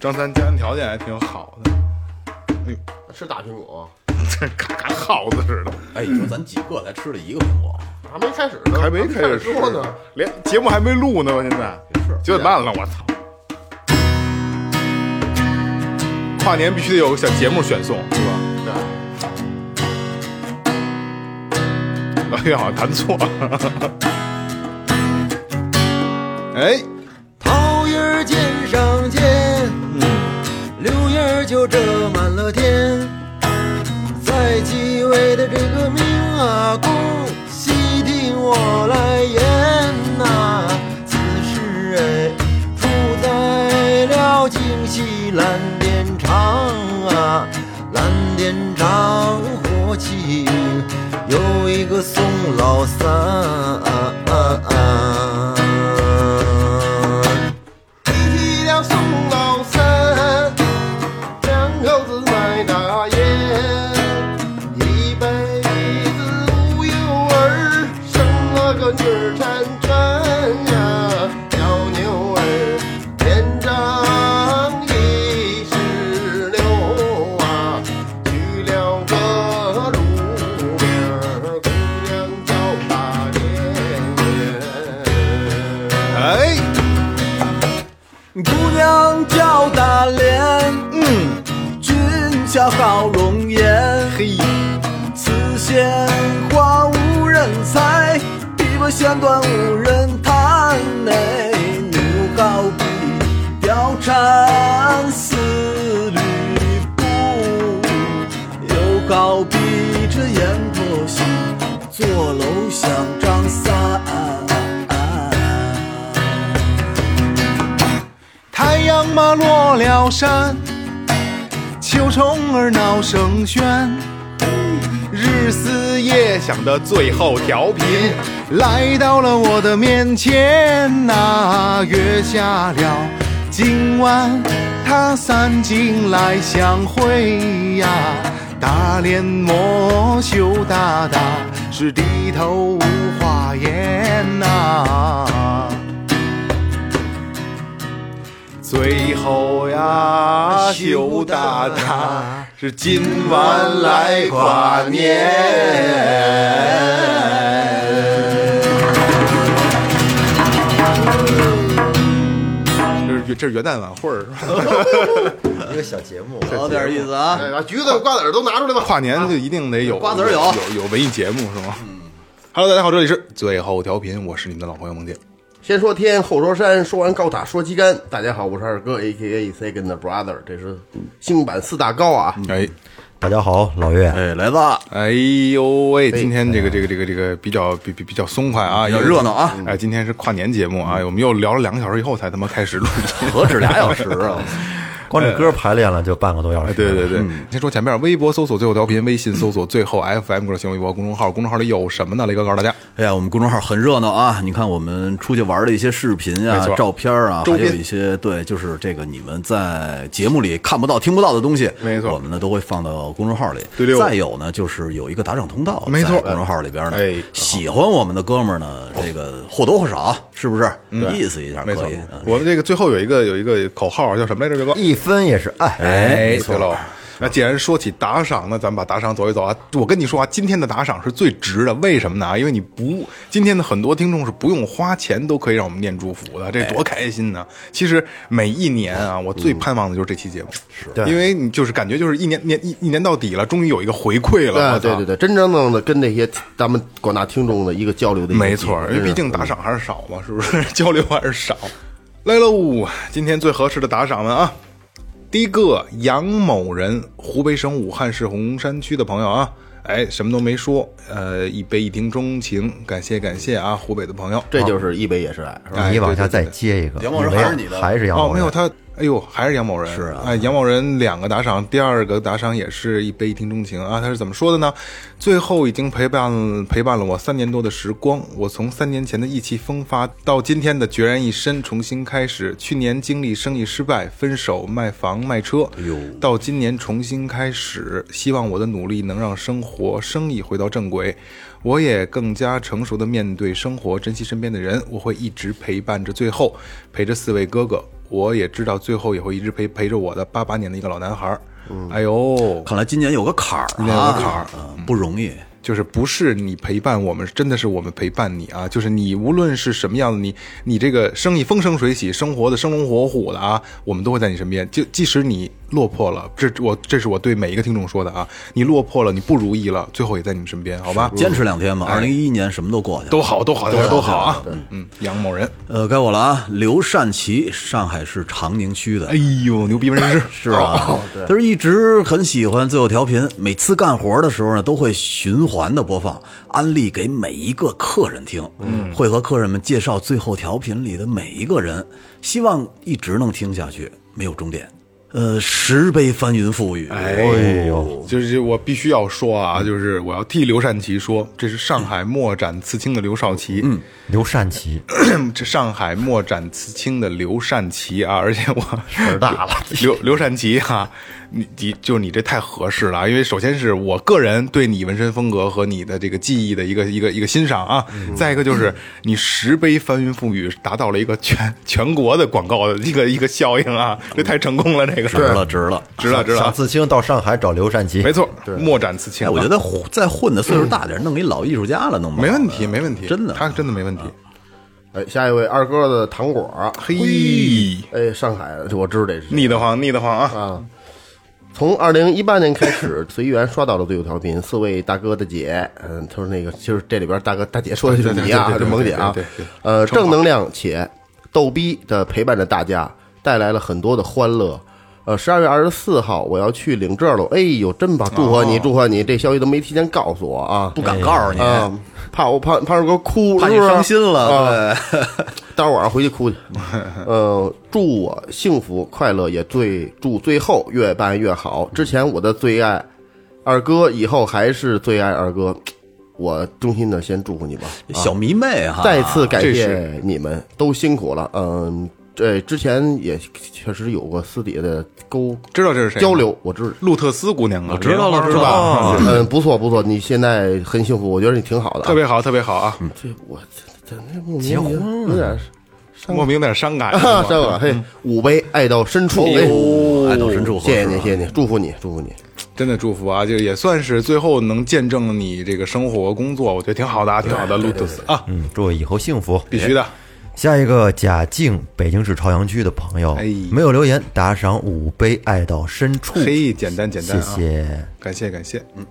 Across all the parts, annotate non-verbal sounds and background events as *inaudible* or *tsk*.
张三家庭条件还挺好的，哎呦，吃大苹果，这嘎嘎耗子似的，哎，你说咱几个才吃了一个苹果，还没开始呢，还没开始吃。说呢。，连节目还没录呢，吧现在。是。九点半了，我操！跨年必须得有个小节目选送，是吧？对，哎呀，好像弹错了。*laughs* 哎，的这个命啊，恭喜听我来言呐、此事哎，出在了京西蓝靛厂啊，蓝靛厂火器有一个宋老三。弦断无人弹。哎，女好比貂蝉思吕布，又好比这阎婆惜坐楼想张三。太阳嘛落了山，秋虫儿闹声喧，日思夜想的最后调频来到了我的面前呐、约下了今晚他三更来相会呀，大脸莫羞答答，是低头无话言呐、最后呀，羞答答是今晚来跨年。这是元旦晚会儿是吧？*laughs* 一个小节目，有点意思啊。哎，把橘子、瓜子儿都拿出来吧。跨年就一定得有瓜子儿有有有文艺节目是吗？Hello，大家好，这里是最后调频，我是你们的老朋友孟建。先说天，后说山，说完高塔说旗杆。大家好，我是二哥，A K A Second Brother，这是新版四大高啊。哎大家好，老岳，哎，来子，哎呦喂，今天这个这个这个这个比较比比比较松快啊，比较热闹啊。哎，今天是跨年节目啊，我们又聊了两个小时以后才他妈开始录音。何止俩小时啊！*laughs* 光这歌排练了就半个多小时。哎，对对对，先说前面，微博搜索最后调频，微信搜索最后 FM 个新浪微博公众号，公众号里有什么呢？雷哥告诉大家，哎呀，我们公众号很热闹啊！你看我们出去玩的一些视频啊、照片啊，还有一些对，就是这个你们在节目里看不到、听不到的东西，没错我们呢都会放到公众号里。对溜再有呢，就是有一个打赏通道，没错在公众号里边呢。哎喜欢我们的哥们儿呢，这个或多或少是不是意思一下没错可以？嗯我们这个最后有一个有一个口号叫什么来着？这个一分也是爱。哎，对喽。那既然说起打赏呢，咱们把打赏走一走啊。我跟你说啊，今天的打赏是最值的，为什么呢？因为你不，今天的很多听众是不用花钱都可以让我们念祝福的，这多开心呢！其实每一年啊，我最盼望的就是这期节目，是对因为你就是感觉就是一年年一一年到底了，终于有一个回馈了。啊，对对对，真正正的跟那些咱们广大听众的一个交流的没错，因为毕竟打赏还是少嘛，是不是？*laughs* 交流还是少。来喽，今天最合适的打赏们啊，第一个杨某人，湖北省武汉市洪山区的朋友啊，哎，什么都没说，呃，一杯一听钟情，感谢感谢啊，湖北的朋友，这就是一杯也是爱，是吧？哎你往下再接一个，杨某人还是你的哦，还是杨某人？没有他，哎呦，还是杨某人是啊哎，杨某人两个打赏，第二个打赏也是一杯一听钟情啊。他是怎么说的呢？最后已经陪伴陪伴了我三年多的时光，我从三年前的意气风发到今天的孑然一身，重新开始。去年经历生意失败、分手、卖房卖车，到今年重新开始，希望我的努力能让生活、生意回到正轨。我也更加成熟的面对生活，珍惜身边的人。我会一直陪伴着最后，陪着四位哥哥。我也知道最后也会一直陪陪着我的八八年的一个老男孩儿。哎呦，看来今年有个坎儿啊，今年有个坎儿嗯不容易。就是不是你陪伴我们，真的是我们陪伴你啊！就是你无论是什么样的，你你这个生意风生水起，生活的生龙活虎的啊，我们都会在你身边。就即使你落魄了，这我这是我对每一个听众说的啊，你落魄了，你不如意了，最后也在你们身边，好吧？坚持两天吧，二零一一年什么都过去了，都好，都好，都好啊！嗯，杨某人，呃，该我了啊！刘善奇，上海市长宁区的哎，呦，牛逼人士 *laughs* 是吧？他是一直很喜欢最后调频，每次干活的时候呢，都会循环的播放，安利给每一个客人听。嗯，会和客人们介绍最后调频里的每一个人，希望一直能听下去，没有终点。呃，十倍翻云覆雨，哎呦，就是我必须要说啊，就是我要替刘善奇说，这是上海墨展刺青的刘少奇，嗯，刘善奇，*clears throat* 这上海墨展刺青的刘善奇啊，而且我事儿大了，刘刘善奇哈、你你就你这太合适了啊，因为首先是我个人对你纹身风格和你的这个技艺的一个一个一个欣赏啊，再一个就是你十杯翻云覆雨达到了一个全全国的广告的一个一个效应啊，这太成功了，这个值了，值了。值了值了，想刺青到上海找刘善奇，没错，墨展刺青我觉得混再混的岁数大点，弄一老艺术家了，弄没问题，没问题，真的他真的没问题。哎，下一位二哥的糖果儿，嘿，哎，上海的，我知道这是腻得慌，腻得慌啊！啊。从二零一八年开始，*laughs* 随缘刷到了最后调频，四位大哥的姐，嗯，他说那个，就是这里边大哥大姐说的就是你啊，对对对对这萌姐啊呃，正能量且逗逼的陪伴着大家，带来了很多的欢乐。呃，十二月二十四号我要去领证了，哎呦，真棒！祝贺你，哦祝贺你！这消息都没提前告诉我啊，不敢告诉你，啊，怕我怕怕二哥哭，怕你伤心了。啊对，待会儿晚上回去哭去。*laughs* 呃，祝我幸福快乐，也最祝最后越办越好。之前我的最爱二哥，以后还是最爱二哥。我衷心的先祝福你吧，小迷妹哈，再次感谢你们，都辛苦了。嗯，这之前也确实有过私底下的沟知道这是谁交流，我知道。路特斯姑娘啊，我知道了是吧？嗯，不错不错，你现在很幸福，我觉得你挺好的啊。特别好，特别好啊！这我这这这莫名结婚有点莫名有点伤感，啊，上了嘿，五杯爱到深处，哎，爱到深处谢谢你，谢谢你，祝福你，祝福你。真的祝福啊！就也算是最后能见证你这个生活和工作，我觉得挺好的啊，挺好的，路特斯啊，嗯，祝以后幸福。必须的。下一个贾静，北京市朝阳区的朋友，哎没有留言，打赏五杯，爱到深处，嘿，简单简单啊，谢。感谢感谢，嗯，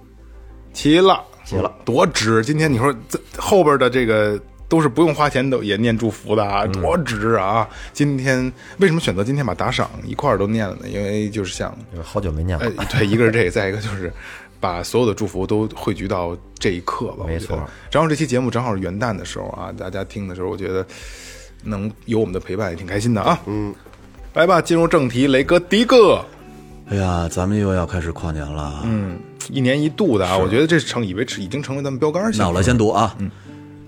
齐了齐了，多值！今天你说这后边的这个都是不用花钱都也念祝福的啊，多值啊！今天为什么选择今天把打赏一块儿都念了呢？因为就是想好久没念了哎，，对，一个是这个，再一个就是把所有的祝福都汇聚到这一刻吧。没错。然后这期节目正好是元旦的时候啊，大家听的时候，我觉得能有我们的陪伴也挺开心的啊。嗯，来吧，进入正题，雷哥第一个，哎呀，咱们又要开始跨年了。嗯，一年一度的啊，我觉得这成以为已经成为咱们标杆性了。那我来先读啊，嗯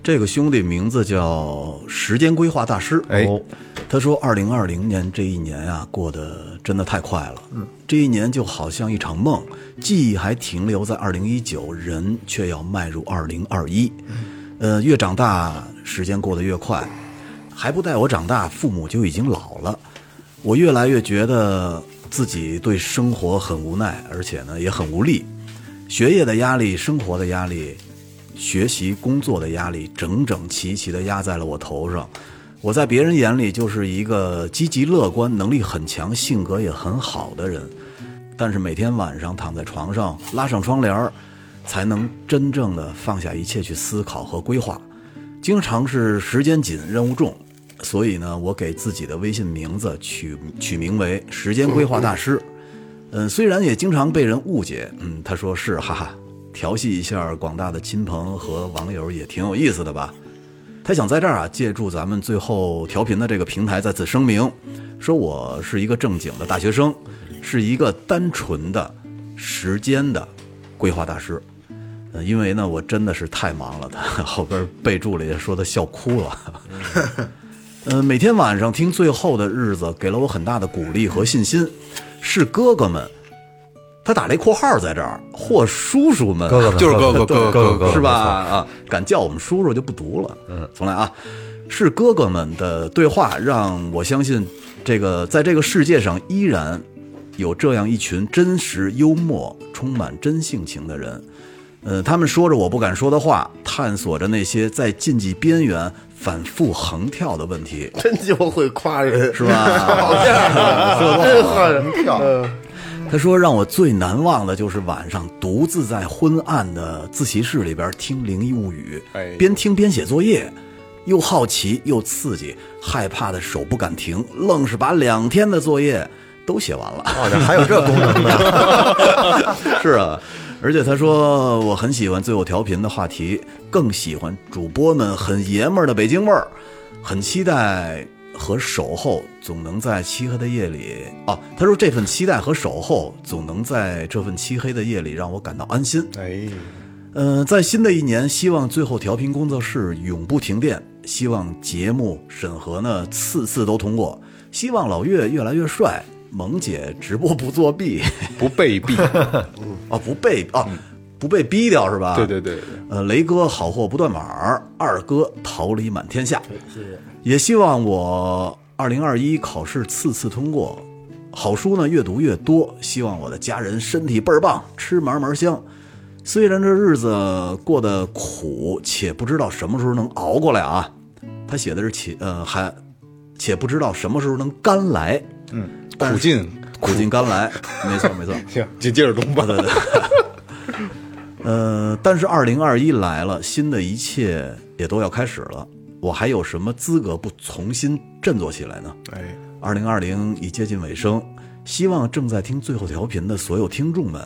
这个兄弟名字叫时间规划大师。哎哦，他说，二零二零年这一年啊，过得真的太快了。嗯，这一年就好像一场梦，记忆还停留在二零一九，人却要迈入二零二一。呃，越长大，时间过得越快，还不带我长大，父母就已经老了。我越来越觉得自己对生活很无奈，而且呢也很无力。学业的压力、生活的压力、学习工作的压力，整整齐齐地压在了我头上。我在别人眼里就是一个积极乐观、能力很强、性格也很好的人，但是每天晚上躺在床上，拉上窗帘儿，才能真正的放下一切去思考和规划。经常是时间紧、任务重，所以呢，我给自己的微信名字取取名为“时间规划大师”。嗯，虽然也经常被人误解，嗯，他说是，哈哈，调戏一下广大的亲朋和网友也挺有意思的吧？他想在这儿啊，借助咱们最后调频的这个平台再次声明，说我是一个正经的大学生，是一个单纯的时间的规划大师。呃，因为呢，我真的是太忙了，他后边备注里说他笑哭了。呃，每天晚上听最后的日子，给了我很大的鼓励和信心。是哥哥们，他打了一括号在这儿，或叔叔们，哥哥们就是哥哥哥哥哥哥哥是吧？啊，敢叫我们叔叔就不读了。嗯，重来啊。是哥哥们的对话，让我相信，这个在这个世界上依然有这样一群真实、幽默、充满真性情的人。呃，他们说着我不敢说的话，探索着那些在禁忌边缘反复横跳的问题，*laughs* 真就会夸人，是吧？好样 *laughs* 的，真好人跳。他说：“让我最难忘的就是晚上独自在昏暗的自习室里边听《灵异物语》哎边听边写作业，又好奇又刺激，害怕的手不敢停，愣是把两天的作业都写完了。哦，这还有这功能呢？*laughs* 是啊，而且他说我很喜欢最后调频的话题，更喜欢主播们很爷们儿的北京味儿，很期待和守候总能在漆黑的夜里。啊，他说这份期待和守候总能在这份漆黑的夜里让我感到安心。哎，嗯、在新的一年，希望最后调频工作室永不停电，希望节目审核呢次次都通过，希望老岳越来越帅，萌姐直播不作弊。*laughs* 不被逼，*laughs* 哦，不被哦，不被逼掉是吧？对对对对，呃，雷哥好货不断码儿，二哥桃李满天下。谢谢。也希望我二零二一考试次次通过，好书呢越读越多。希望我的家人身体倍儿棒，吃嘛嘛香。虽然这日子过得苦，且不知道什么时候能熬过来啊。他写的是且呃还且不知道什么时候能甘来，嗯，苦尽，苦尽甘来。*laughs* 没错没错。*laughs* 行，就接着读吧。对对。*laughs* 呃，但是二零二一来了，新的一切也都要开始了，我还有什么资格不重新振作起来呢？哎，二零二零已接近尾声，希望正在听最后调频的所有听众们，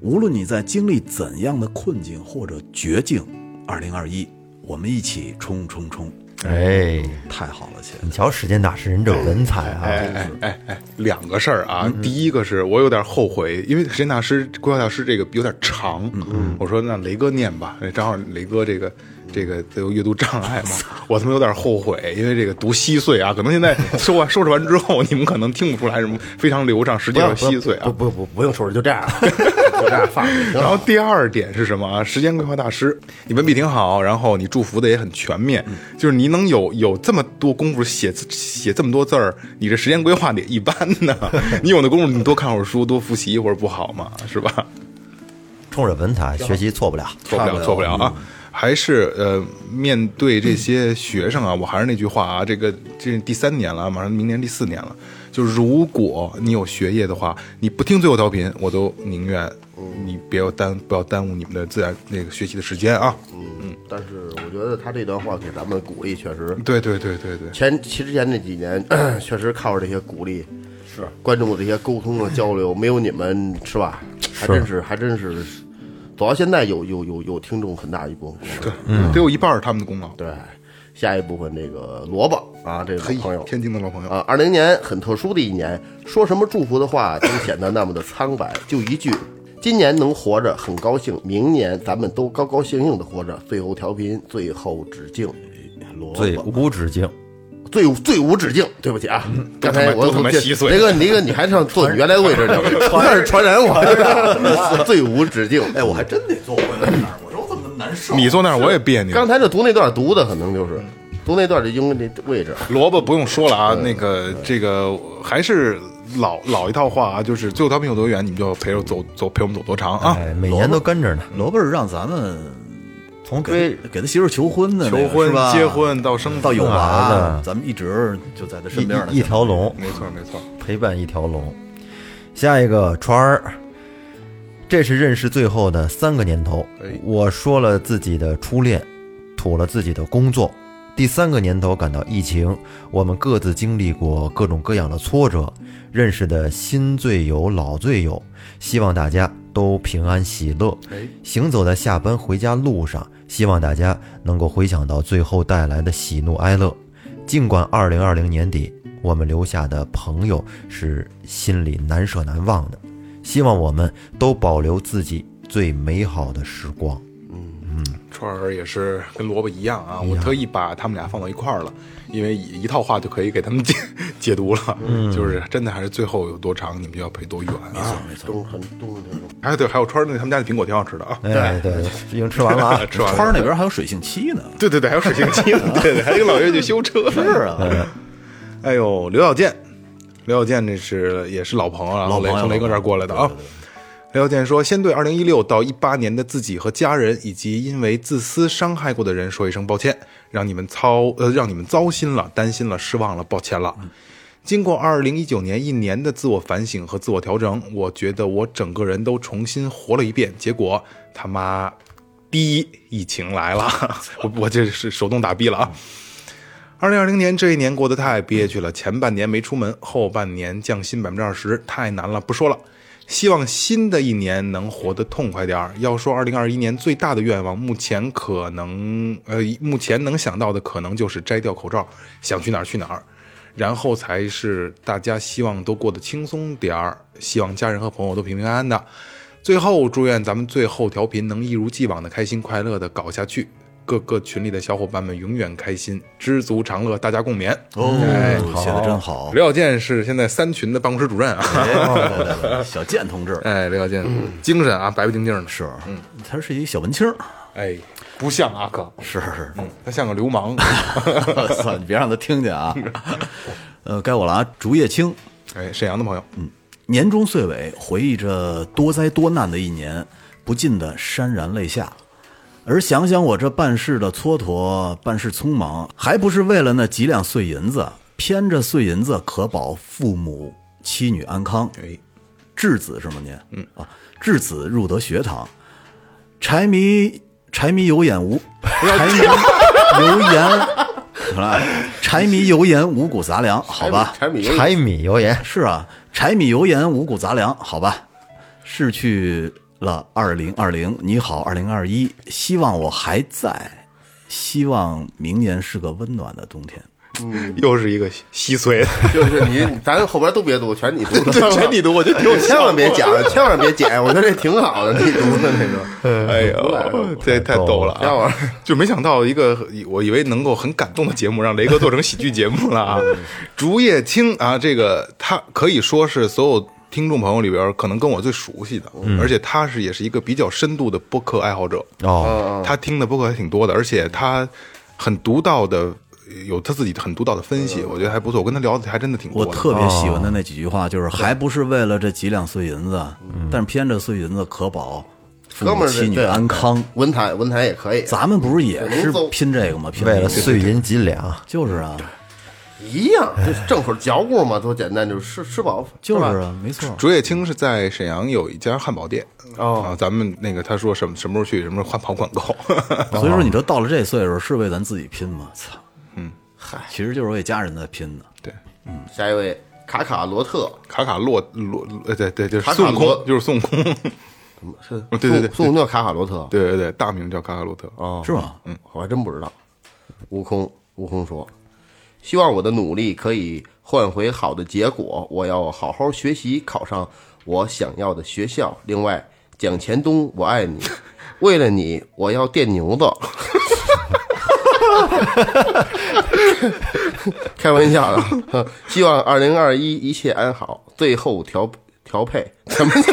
无论你在经历怎样的困境或者绝境，二零二一，我们一起冲冲冲！哎，太好了，亲。你瞧，时间大师人这文采啊，哎哎哎哎，两个事儿啊，第一个是我有点后悔，因为时间大师、规划大师这个有点长，我说那雷哥念吧，正好雷哥这个这个都有阅读障碍嘛，*laughs* 我他妈有点后悔，因为这个读稀碎啊，可能现在收完收拾完之后，你们可能听不出来什么非常流畅，实际上稀碎啊。不。不不不用收拾，就这样，*laughs* 就这样放着。*laughs* 挺然后第二点是什么啊？时间规划大师，你文笔挺好，然后你祝福的也很全面，就是你能有有这么多功夫写写这么多字儿，你这时间规划得一般呢。*laughs* 你有那功夫，你多看会儿书，多复习一会儿不好吗？是吧？冲着文采学习错不了。错不了，错不了啊！还是呃，面对这些学生啊，我还是那句话啊，这个这是第三年了，马上明年第四年了。就如果你有学业的话，你不听最后调频，我都宁愿你不要耽不要耽误你们的自然那个学习的时间啊！嗯，但是我觉得他这段话给咱们鼓励，确实对对对对对，前其之前那几年，*clears throat* 确实靠着这些鼓励，是观众的这些沟通和交流，没有你们是吧？还真是还真是走到现在有有有有听众很大一部分。对，得有一半是他们的功劳。对，下一部分这个萝卜啊，这个嘿朋友，天津的老朋友，啊，二零年很特殊的一年，说什么祝福的话都显得那么的苍白，就一句。今年能活着很高兴，明年咱们都高高兴兴的活着。最后调频，最后止境，最无止境，最最无止境。对不起啊，刚才我都他妈稀碎雷哥，雷哥，你还上坐你原来的位置呢，那 *laughs* 是传染我。*laughs* 最无止境。哎，我还真得坐回来那儿，我说我怎么那么难受？你坐那儿我也别扭。刚才这读那段读的可能就是读那段就应该这位置。萝卜不用说了啊，那个这个还是老老一套话啊，就是最后调频有多远，你们就陪着走走，陪我们走多长啊！哎，每年都跟着呢。萝卜是让咱们从给给他媳妇儿求婚的那个，求婚是吧、结婚到生到有儿娃子，咱们一直就在他身边呢。一一条龙，没错没错，陪伴一条龙。下一个川儿，这是认识最后的三个年头哎。我说了自己的初恋，吐了自己的工作。第三个年头感到疫情，我们各自经历过各种各样的挫折，认识的新队友、老队友，希望大家都平安喜乐。哎，行走在下班回家路上，希望大家能够回想到最后带来的喜怒哀乐。尽管二零二零年底我们留下的朋友是心里难舍难忘的，希望我们都保留自己最美好的时光。川儿也是跟萝卜一样啊，我特意把他们俩放到一块儿了，因为一一套话就可以给他们解 *laughs* 解读了，就是真的还是最后有多长，你们就要陪多远啊！中很中很中，哎，对，还有川儿那他们家的苹果挺好吃的啊，哎，对，已经吃完了。啊。*laughs* 吃完了。川儿那边还有水性漆呢。对对对，还有水性漆呢，对 *laughs* 对，还有一个老岳去修车。是啊，哎呦，刘小健，刘小健这是也是老朋友了，老雷从雷哥这儿过来的啊。对对对刘小健说：“先对2016到18年的自己和家人，以及因为自私伤害过的人说一声抱歉，让你们操呃让你们糟心了、担心了、失望了，抱歉了。经过2019年一年的自我反省和自我调整，我觉得我整个人都重新活了一遍。结果他妈逼疫情来了，*laughs* 我我这是手动打逼了啊！二零二零年这一年过得太憋屈了，前半年没出门，后半年降薪百分之二十，太难了，不说了。希望新的一年能活得痛快点儿。要说二零二一年最大的愿望，目前可能呃，目前能想到的可能就是摘掉口罩，想去哪儿去哪儿，然后才是大家希望都过得轻松点儿，希望家人和朋友都平平安安的。最后，祝愿咱们最后调频能一如既往的开心快乐的搞下去，各个群里的小伙伴们永远开心，知足常乐，大家共勉。哎哦，写的真好。刘小健是现在三群的办公室主任啊，小健同志 *laughs* 哎，刘小健精神啊，白白净净的，是，嗯他是一小文青，哎，不像阿克，是是，嗯他像个流氓。*laughs* 算你别让他听见啊。*laughs* 呃，该我了啊，竹叶青。哎，沈阳的朋友，嗯年终岁尾，回忆着多灾多难的一年，不禁的潸然泪下。而想想我这办事的蹉跎，办事匆忙，还不是为了那几两碎银子？偏着碎银子可保父母妻女安康。哎，稚子是吗？您嗯啊，稚子入得学堂，柴米柴米油盐无柴米油盐，柴米油盐五谷杂粮，好吧。柴米油盐柴米油盐，是啊，柴米油盐五谷杂粮，好吧。是去了二零二零，你好二零二一，希望我还在，希望明年是个温暖的冬天。嗯。又是一个稀碎。的，*laughs* 就是你，咱后边都别读，全你读，对，*laughs* 全你读，我觉得挺千万别讲，*laughs* 千万别剪，我觉得这挺好的，你读的那个，哎呦，这太逗了啊！这玩。就没想到一个我以为能够很感动的节目，让雷哥做成喜剧节目了啊！竹叶青啊，这个他可以说是所有听众朋友里边可能跟我最熟悉的，而且他是也是一个比较深度的播客爱好者。哦，他听的播客还挺多的，而且他很独到的，有他自己很独到的分析，我觉得还不错。我跟他聊的还真的挺多的。我特别喜欢的那几句话，就是还不是为了这几两碎银子，但是偏这碎银子可保父哥们妻女安康。文坛文坛也可以，咱们不是也是拼这个吗？拼为了碎银几两，就是啊，一样，就正口嚼咕嘛，多简单，就是吃吃饱，*laughs* 就是啊，没错。竹叶青是在沈阳有一家汉堡店。哦。啊，咱们那个他说什么什么时候去，什么时候换跑广告，*laughs* 所以说，你都到了这岁数，是为咱自己拼吗？操，嗯，嗨，其实就是为家人在拼呢。对，嗯。下一位卡卡罗特，卡卡洛洛呃对对，就是卡卡孙悟罗空，就是孙悟空，是 *laughs* 对对对孙孙悟空叫卡卡罗特，对对对，大名叫卡卡罗特。哦，是吗？嗯，我还真不知道。悟空，悟空说：“希望我的努力可以换回好的结果，我要好好学习，考上我想要的学校。另外，蒋前东，我爱你，*laughs* 为了你，我要电牛子。*laughs* ”开玩笑的，呵希望二零二一一切安好。最后调调配，*laughs* 怎么叫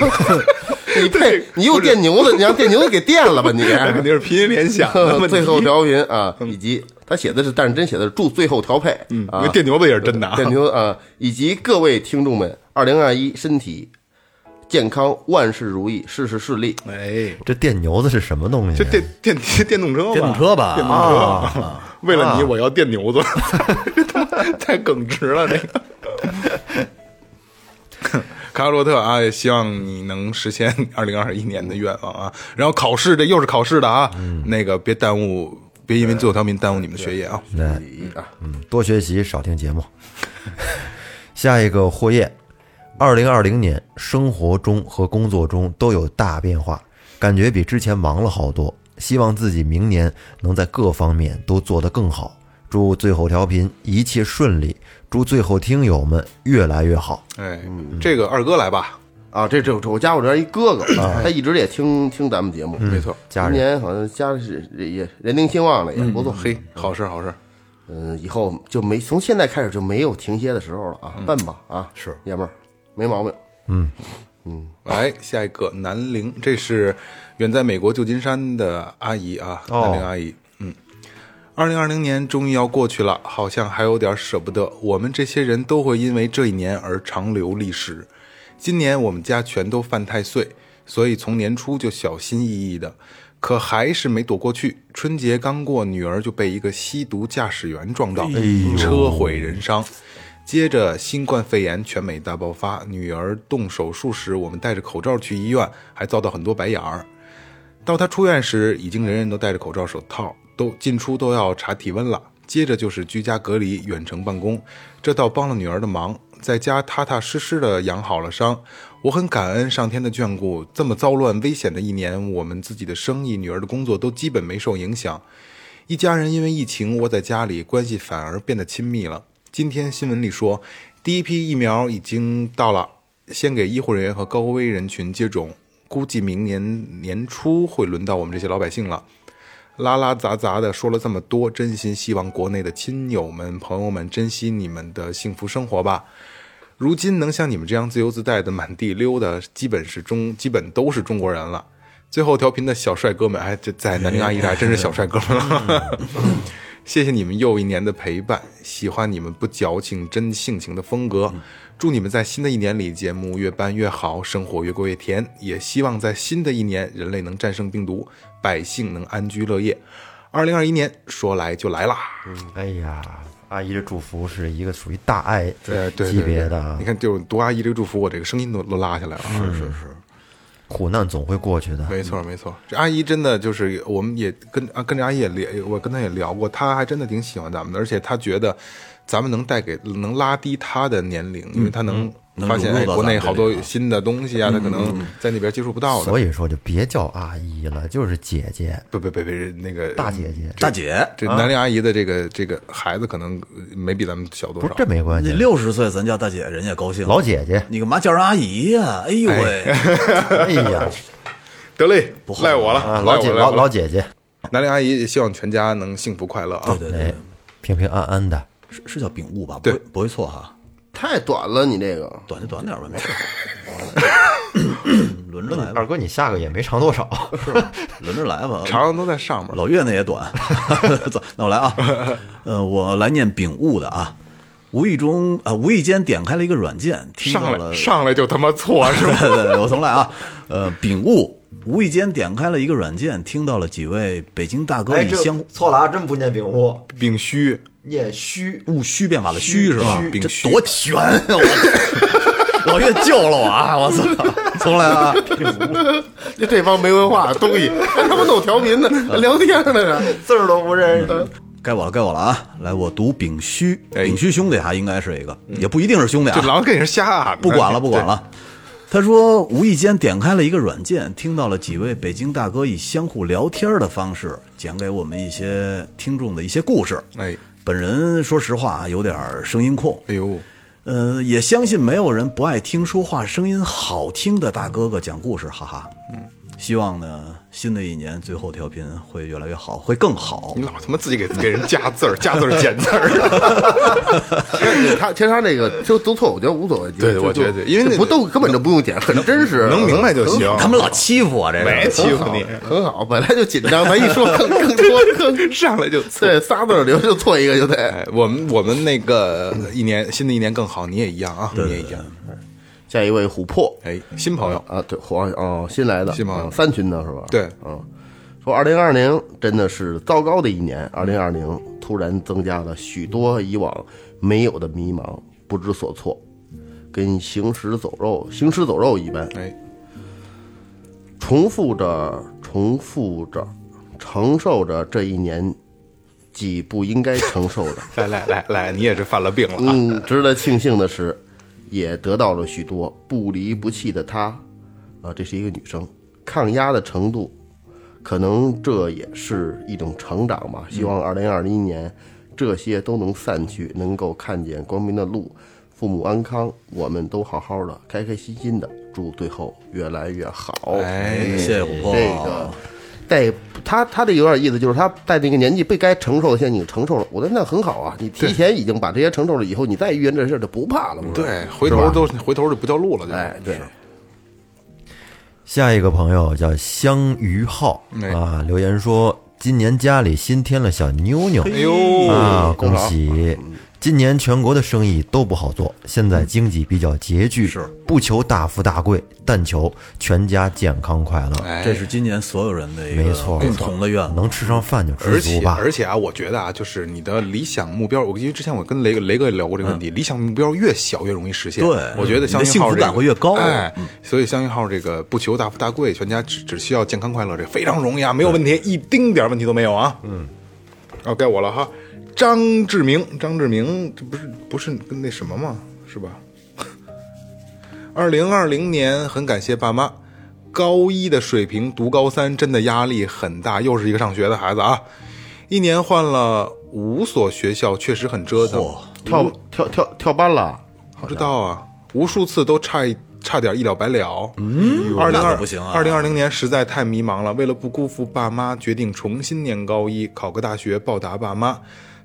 你配？你又电牛子，你让电牛子给电了吧你？肯定是拼音联想的。最后调频啊，以及他写的是，但是真写的是祝最后调配，嗯，因啊为，电牛子也是真的啊。电牛啊，以及各位听众们，二零二一身体健康，万事如意，事事顺利。哎，这电牛子是什么东西这？电电电动车吧，电动车吧电动车。为了你，我要电牛子，*laughs* 太耿直了，这个。卡卡洛特啊，也希望你能实现二零二一年的愿望啊。然后考试，这又是考试的啊，那个别耽误，别因为最后调频耽误你们的学业啊。对，嗯，多学习，少听节目。*laughs* 下一个霍叶，二零二零年生活中和工作中都有大变化，感觉比之前忙了好多。希望自己明年能在各方面都做得更好。祝最后调频一切顺利，祝最后听友们越来越好。哎，这个二哥来吧，啊，这这我家我这儿一哥哥，他一直也听听咱们节目，没错。今年好像家里是也人丁兴旺了，也不错。嘿，好事好事。嗯，以后就没从现在开始就没有停歇的时候了啊，奔吧啊，是爷们儿，没毛病。嗯嗯来，下一个南陵，这是远在美国旧金山的阿姨啊，哦南陵阿姨。嗯，二零二零年终于要过去了，好像还有点舍不得。我们这些人都会因为这一年而长留历史。今年我们家全都犯太岁，所以从年初就小心翼翼的，可还是没躲过去。春节刚过，女儿就被一个吸毒驾驶员撞到，车毁人伤。接着新冠肺炎全美大爆发，女儿动手术时，我们戴着口罩去医院，还遭到很多白眼儿。到她出院时，已经人人都戴着口罩、手套，都进出都要查体温了。接着就是居家隔离、远程办公，这倒帮了女儿的忙，在家踏踏实实的养好了伤。我很感恩上天的眷顾，这么糟乱危险的一年，我们自己的生意、女儿的工作都基本没受影响。一家人因为疫情窝在家里，关系反而变得亲密了。今天新闻里说，第一批疫苗已经到了，先给医护人员和高危人群接种，估计明年年初会轮到我们这些老百姓了。拉拉杂杂的说了这么多，真心希望国内的亲友们、朋友们珍惜你们的幸福生活吧。如今能像你们这样自由自在的满地溜达，基本是中，基本都是中国人了。最后调频的小帅哥们，哎，这在南宁阿姨这还真是小帅哥们了。谢谢你们又一年的陪伴，喜欢你们不矫情、真性情的风格。祝你们在新的一年里节目越办越好，生活越过越甜。也希望在新的一年，人类能战胜病毒，百姓能安居乐业。二零二一年说来就来啦！嗯哎呀，阿姨的祝福是一个属于大爱对对级别的啊你，看，就读阿姨这个祝福，我这个声音都都拉下来了。是是是，苦难总会过去的。没错没错。这阿姨真的就是，我们也跟啊跟着阿姨也聊，我跟她也聊过，她还真的挺喜欢咱们的，而且她觉得咱们能带给能拉低她的年龄，因为她能能发现国内好多新的东西啊，他可能在那边接触不到的。所以说就别叫阿姨了，就是姐姐。不不不不，那个大姐姐大姐，这南陵阿姨的这个这个孩子可能没比咱们小多少不是。这没关你系，六十岁咱叫大姐，人家高兴。老姐姐。你干嘛叫人阿姨呀？哎呦喂，哎呀，*laughs* 得嘞，不赖我了，啊，老姐老。老姐姐，南陵阿姨也希望全家能幸福快乐啊！对对对哎，，平平安安的。是是叫丙戊吧？不对不会错哈，太短了，你这个短就短点吧，没事。*laughs* 轮着来吧，二哥，你下个也没长多少，轮着来吧。常都在上面。老岳那也短。*laughs* 走，那我来啊，*laughs* 呃，我来念丙戊的啊。无意中啊、无意间点开了一个软件，听到了上来上来就他妈错是吧？对对对，我重来啊。呃，丙戊无意间点开了一个软件，听到了几位北京大哥以相错了啊，真不念丙戊，丙戌，念虚。戊戌变法的戌是吧？这丙戌多悬啊！我老岳 *laughs* 救了我啊！我操！重来啊！就这帮没文化的东西，还他妈弄调频呢，*laughs* 聊天呢这。字儿都不认识。该我了，该我了啊！来，我读丙戌，哎丙戌兄弟哈，应该是一个，也不一定是兄弟啊。这老跟你是瞎啊！不管了，不管了。他说，无意间点开了一个软件，听到了几位北京大哥以相互聊天的方式讲给我们一些听众的一些故事。哎，本人说实话有点声音控，哎呦，呃，也相信没有人不爱听说话声音好听的大哥哥讲故事，哈哈。嗯，希望呢，新的一年最后调频会越来越好，会更好你。老他妈自己给给人加字儿，加字儿减字儿。其 *laughs* 实他其实他这个就都错，我觉得无所谓。对就我觉得对因为那不都根本就不用减，很真实，能明白就行。他们老欺负我，这没个欺负你，很好。本来就紧张，咱一说更更多 *laughs* 更上来就错。对仨字儿留就错一个就得。哎，我们我们那个一年新的一年更好，你也一样啊，你也一样。下一位琥珀哎，新朋友，啊，对黄哦新来的新朋友啊三群的是吧？对，嗯，说二零二零真的是糟糕的一年，二零二零突然增加了许多以往没有的迷茫、不知所措，跟行尸走肉、行尸走肉一般，哎，重复着、重复着，承受着这一年几不应该承受的。*laughs* 来来来来，你也是犯了病了啊！嗯，值得庆幸的是，也得到了许多不离不弃的她，啊，这是一个女生，抗压的程度，可能这也是一种成长吧。希望二零二一年这些都能散去，能够看见光明的路，父母安康，我们都好好的，开开心心的，祝最后越来越好。哎谢谢琥珀。这个带他他这有点意思，就是他在那个年纪被该承受的现在你承受了，我觉得那很好啊，你提前已经把这些承受了，以后你再遇见这事儿就不怕了，不是对，回头都回头就不叫路了，就哎对。下一个朋友叫香鱼浩哎啊，留言说今年家里新添了小妞妞哎呦啊，恭喜！今年全国的生意都不好做，现在经济比较拮据，是。不求大富大贵，但求全家健康快乐，哎，这是今年所有人的一个没错。共同的愿望。能吃上饭就知足吧。而且啊，我觉得啊，就是你的理想目标，我因为之前我跟雷雷哥也聊过这个问题，理想目标越小越容易实现。对。我觉得香你的幸福云号这个感会越高。哎，所以相信号这个不求大富大贵，全家只只需要健康快乐，这非常容易啊，没有问题，一丁点儿问题都没有啊。嗯，哦，该我了哈，张志明，张志明，这不是不是跟那什么吗？是吧？*laughs* 二零二零年，很感谢爸妈。高一的水平读高三，真的压力很大。又是一个上学的孩子啊，一年换了五所学校，确实很折腾。嚯跳跳跳跳班了，不知道啊，无数次都差一差点一了百了。嗯，二零二不行啊二零二零年实在太迷茫了，为了不辜负爸妈，决定重新念高一，考个大学报答爸妈。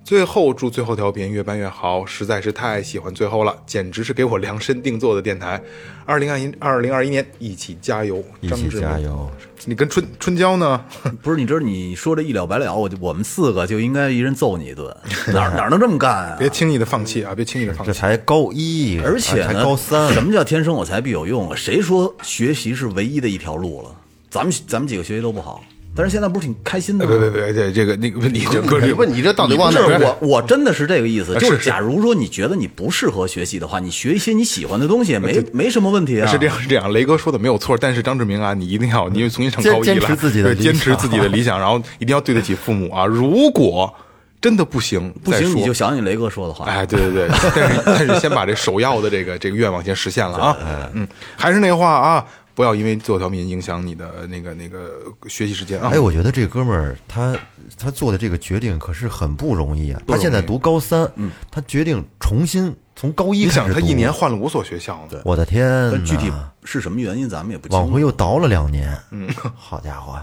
最后祝最后调频越办越好，实在是太喜欢最后了，简直是给我量身定做的电台。二零二一二零二一年一起加油，一起张志明加！油！你跟春春娇呢？*laughs* 不是，你知道你说这一了百了，我就我们四个就应该一人揍你一顿，*laughs* 哪儿哪儿能这么干啊？别轻易的放弃啊！别轻易的放弃。这才高一，而且呢，才高三，什么叫天生我材必有用啊？谁说学习是唯一的一条路了？咱们咱们几个学习都不好，但是现在不是挺开心的吗？别别别，这这个那个问题，这个你问你这到底往不是哪儿？我，我真的是这个意思，就是假如说你觉得你不适合学习的话，你学一些你喜欢的东西也没没什么问题啊。是这样是这样，雷哥说的没有错，但是张志明啊，你一定要，你重新上高一了，坚坚持自己的理想对坚持自己的理想，然后一定要对得起父母啊。如果真的不行，不行，你就想起雷哥说的话。哎，对对对，但是但是先把这首要的这个这个愿望先实现了啊。*laughs* 嗯，还是那话啊，不要因为最后调频影响你的那个那个学习时间啊。哎，我觉得这哥们儿他他做的这个决定可是很不容易啊。他现在读高三，嗯，他决定重新从高一你开始他一年，换了五所学校呢，我的天！但具体是什么原因，咱们也不清楚。往回又倒了两年，嗯，*laughs* 好家伙，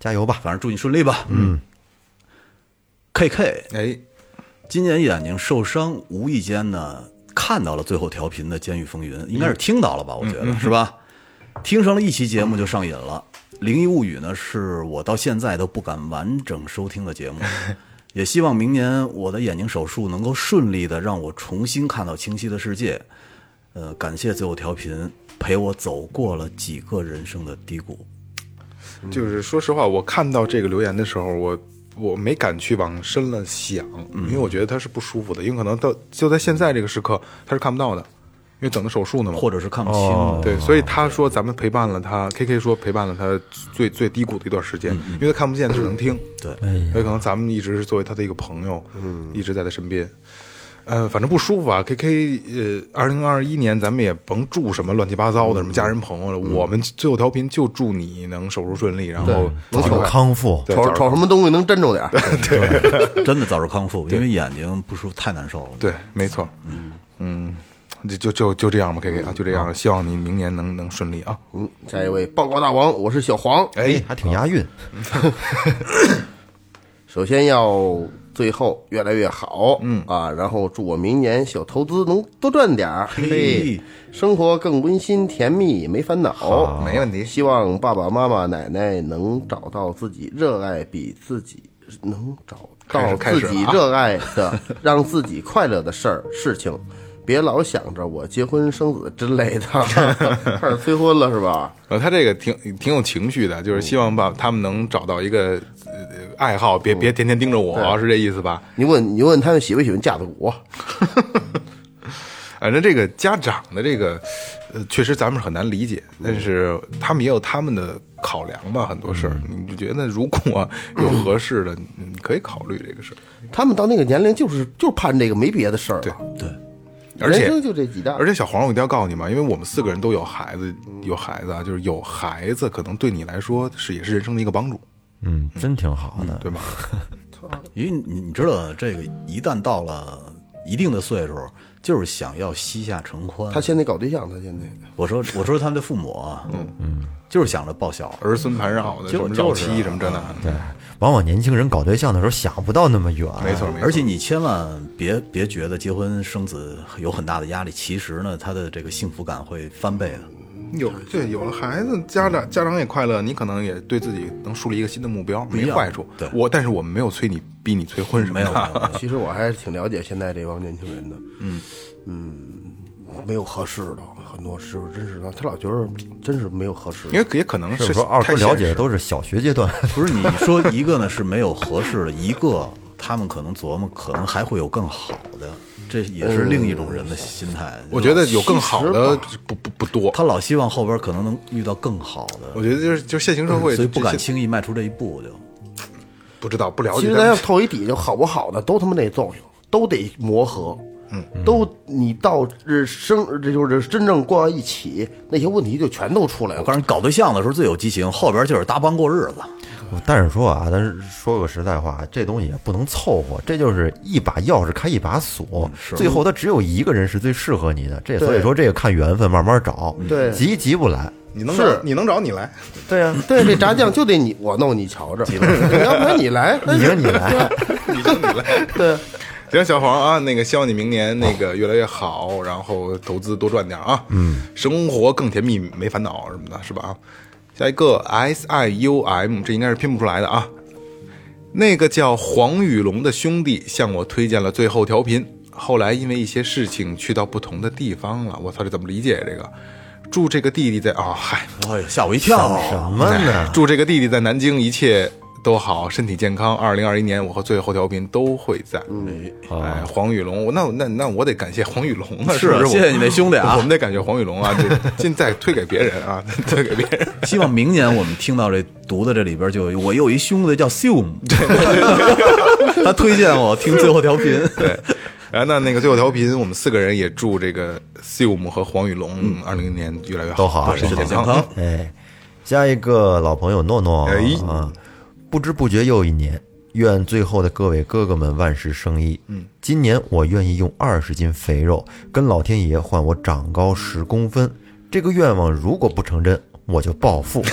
加油吧！反正祝你顺利吧。嗯。K K，哎，今年眼睛受伤，无意间呢看到了最后调频的《监狱风云》，应该是听到了吧？我觉得是吧？听上了一期节目就上瘾了，《灵异物语》呢是我到现在都不敢完整收听的节目。*laughs* 也希望明年我的眼睛手术能够顺利的让我重新看到清晰的世界。呃，感谢最后调频陪我走过了几个人生的低谷。就是说实话，我看到这个留言的时候，我我没敢去往深了想，因为我觉得他是不舒服的，因为可能到就在现在这个时刻他是看不到的，因为等着手术呢嘛。或者是看不清哦，对，所以他说咱们陪伴了他，K K 说陪伴了他最最低谷的一段时间，因为他看不见，他只能听。对所以可能咱们一直是作为他的一个朋友，一直在他身边。呃，反正不舒服啊。K K，呃，二零二一年咱们也甭祝什么乱七八糟的，什么家人朋友了。我们最后调频就祝你能手术顺利，然后早日康复。对早日瞅瞅什么东西能真着点儿？*laughs* *laughs* 真的早日康复，因为眼睛不舒服太难受了。对，没错。嗯就就就就这样吧，K K 啊，就这样。希望你明年能能顺利啊。嗯，下一位报告大王，我是小黄。哎，还挺押韵。*laughs* 首先要最后越来越好，嗯啊，然后祝我明年小投资能多赚点儿，嘿，生活更温馨甜蜜，没烦恼，没问题希望爸爸妈妈奶奶能找到自己热爱，比自己能找到自己热爱的，让自己快乐的事儿事情。别老想着我结婚生子之类的，*laughs* 开始催婚了是吧？呃，他这个挺挺有情绪的，就是希望把他们能找到一个呃爱好，别别天天盯着我，是这意思吧？你问你问他们喜不喜欢架子鼓？反正这个家长的这个，呃，确实咱们是很难理解，但是他们也有他们的考量吧，很多事儿，你就觉得如果有合适的，你可以考虑这个事儿。他们到那个年龄就是就盼这个，没别的事儿了。对，而且人生就这几大，而且小黄，我一定要告诉你嘛，因为我们四个人都有孩子，有孩子啊，就是有孩子，可能对你来说是也是人生的一个帮助，嗯，真挺好的。对吧？*laughs* 因为你你知道，这个一旦到了一定的岁数，就是想要膝下承欢。他现在搞对象，他现在我说我说他们的父母啊，嗯嗯，就是想着抱小儿孙盘绕的，什么绕膝什么这那的，对，往往年轻人搞对象的时候想不到那么远，没错没错。而且你千万别别觉得结婚生子有很大的压力，其实呢，他的这个幸福感会翻倍的。有对有了孩子，家长家长也快乐，你可能也对自己能树立一个新的目标，没坏处。对我，但是我们没有催你逼你催婚什么没有的。没有，*laughs* 其实我还是挺了解现在这帮年轻人的。嗯嗯没有合适的，很多时候真是的，他老觉得真是没有合适的。因为也可能是是说二太哥了解的都是小学阶段，*laughs* 不是你说一个呢是没有合适的，一个他们可能琢磨，可能还会有更好的，这也是另一种人的心态。我觉得有更好的不不不多。他老希望后边可能能遇到更好的，我觉得就是就现行社会，所以不敢轻易迈出这一步就。不知道不了解。其实咱要透一底，就好不好的都他妈得作用，都得磨合。嗯，都你到日生，这就是真正过到一起，那些问题就全都出来了。我告诉你，搞对象的时候最有激情，后边就是搭帮过日子。但是说啊，但是说个实在话，这东西也不能凑合，这就是一把钥匙开一把锁，最后他只有一个人是最适合你的。这所以说这个看缘分，慢慢找，对急急不来。你能是找你能找你来，对呀、*laughs* 对，这炸酱就得你我弄，你瞧着，*laughs* 要不然你来，你说你来，*laughs* 你能你来。对，行，小黄啊，那个希望你明年那个越来越好，然后投资多赚点啊，嗯，生活更甜蜜，没烦恼什么的，是吧？啊，下一个 S I U M，这应该是拼不出来的啊。那个叫黄宇龙的兄弟向我推荐了最后调频，后来因为一些事情去到不同的地方了。我操，这怎么理解这个？祝这个弟弟在啊、嗨，哎呀，吓我一跳！什么呢？祝这个弟弟在南京一切都好，身体健康。二零二一年，我和最后调频都会在。哎，黄宇龙，那那那我得感谢黄宇龙啊！是是？谢谢你那兄弟啊 *laughs* 我们得感谢黄宇龙啊！这现在推给别人啊，*laughs* 推给别人。希望明年我们听到这读的这里边就有我有一兄弟叫 Sum，*laughs* 他推荐我听最后调频。对，然后那那个最后调频，我们四个人也祝这个 Sium 和黄宇龙二零年越来越都好身体健康。哎，下一个老朋友诺诺哎啊，不知不觉又一年，愿最后的各位哥哥们万事胜意。嗯，今年我愿意用二十斤肥肉跟老天爷换我长高十公分。这个愿望如果不成真，我就暴富。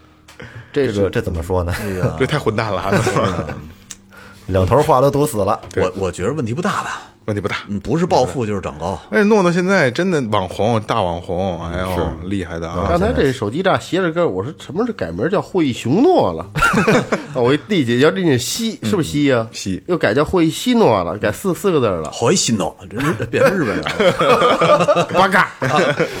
*laughs* 这个这怎么说呢？这太混蛋了啊，*laughs* 两头话都堵死了。我我觉得问题不大吧，问题不大。嗯，不是暴富就是长高。哎，诺诺现在真的网红，大网红，哎呦，厉害的啊！刚才这手机炸斜着跟，我说什么是改名叫霍伊雄诺了？*laughs* 我一理解叫这念西，是不是西呀？西又改叫霍伊西诺了，改四四个字儿了。好心哦，真是变成日本人了。*laughs* 八嘎，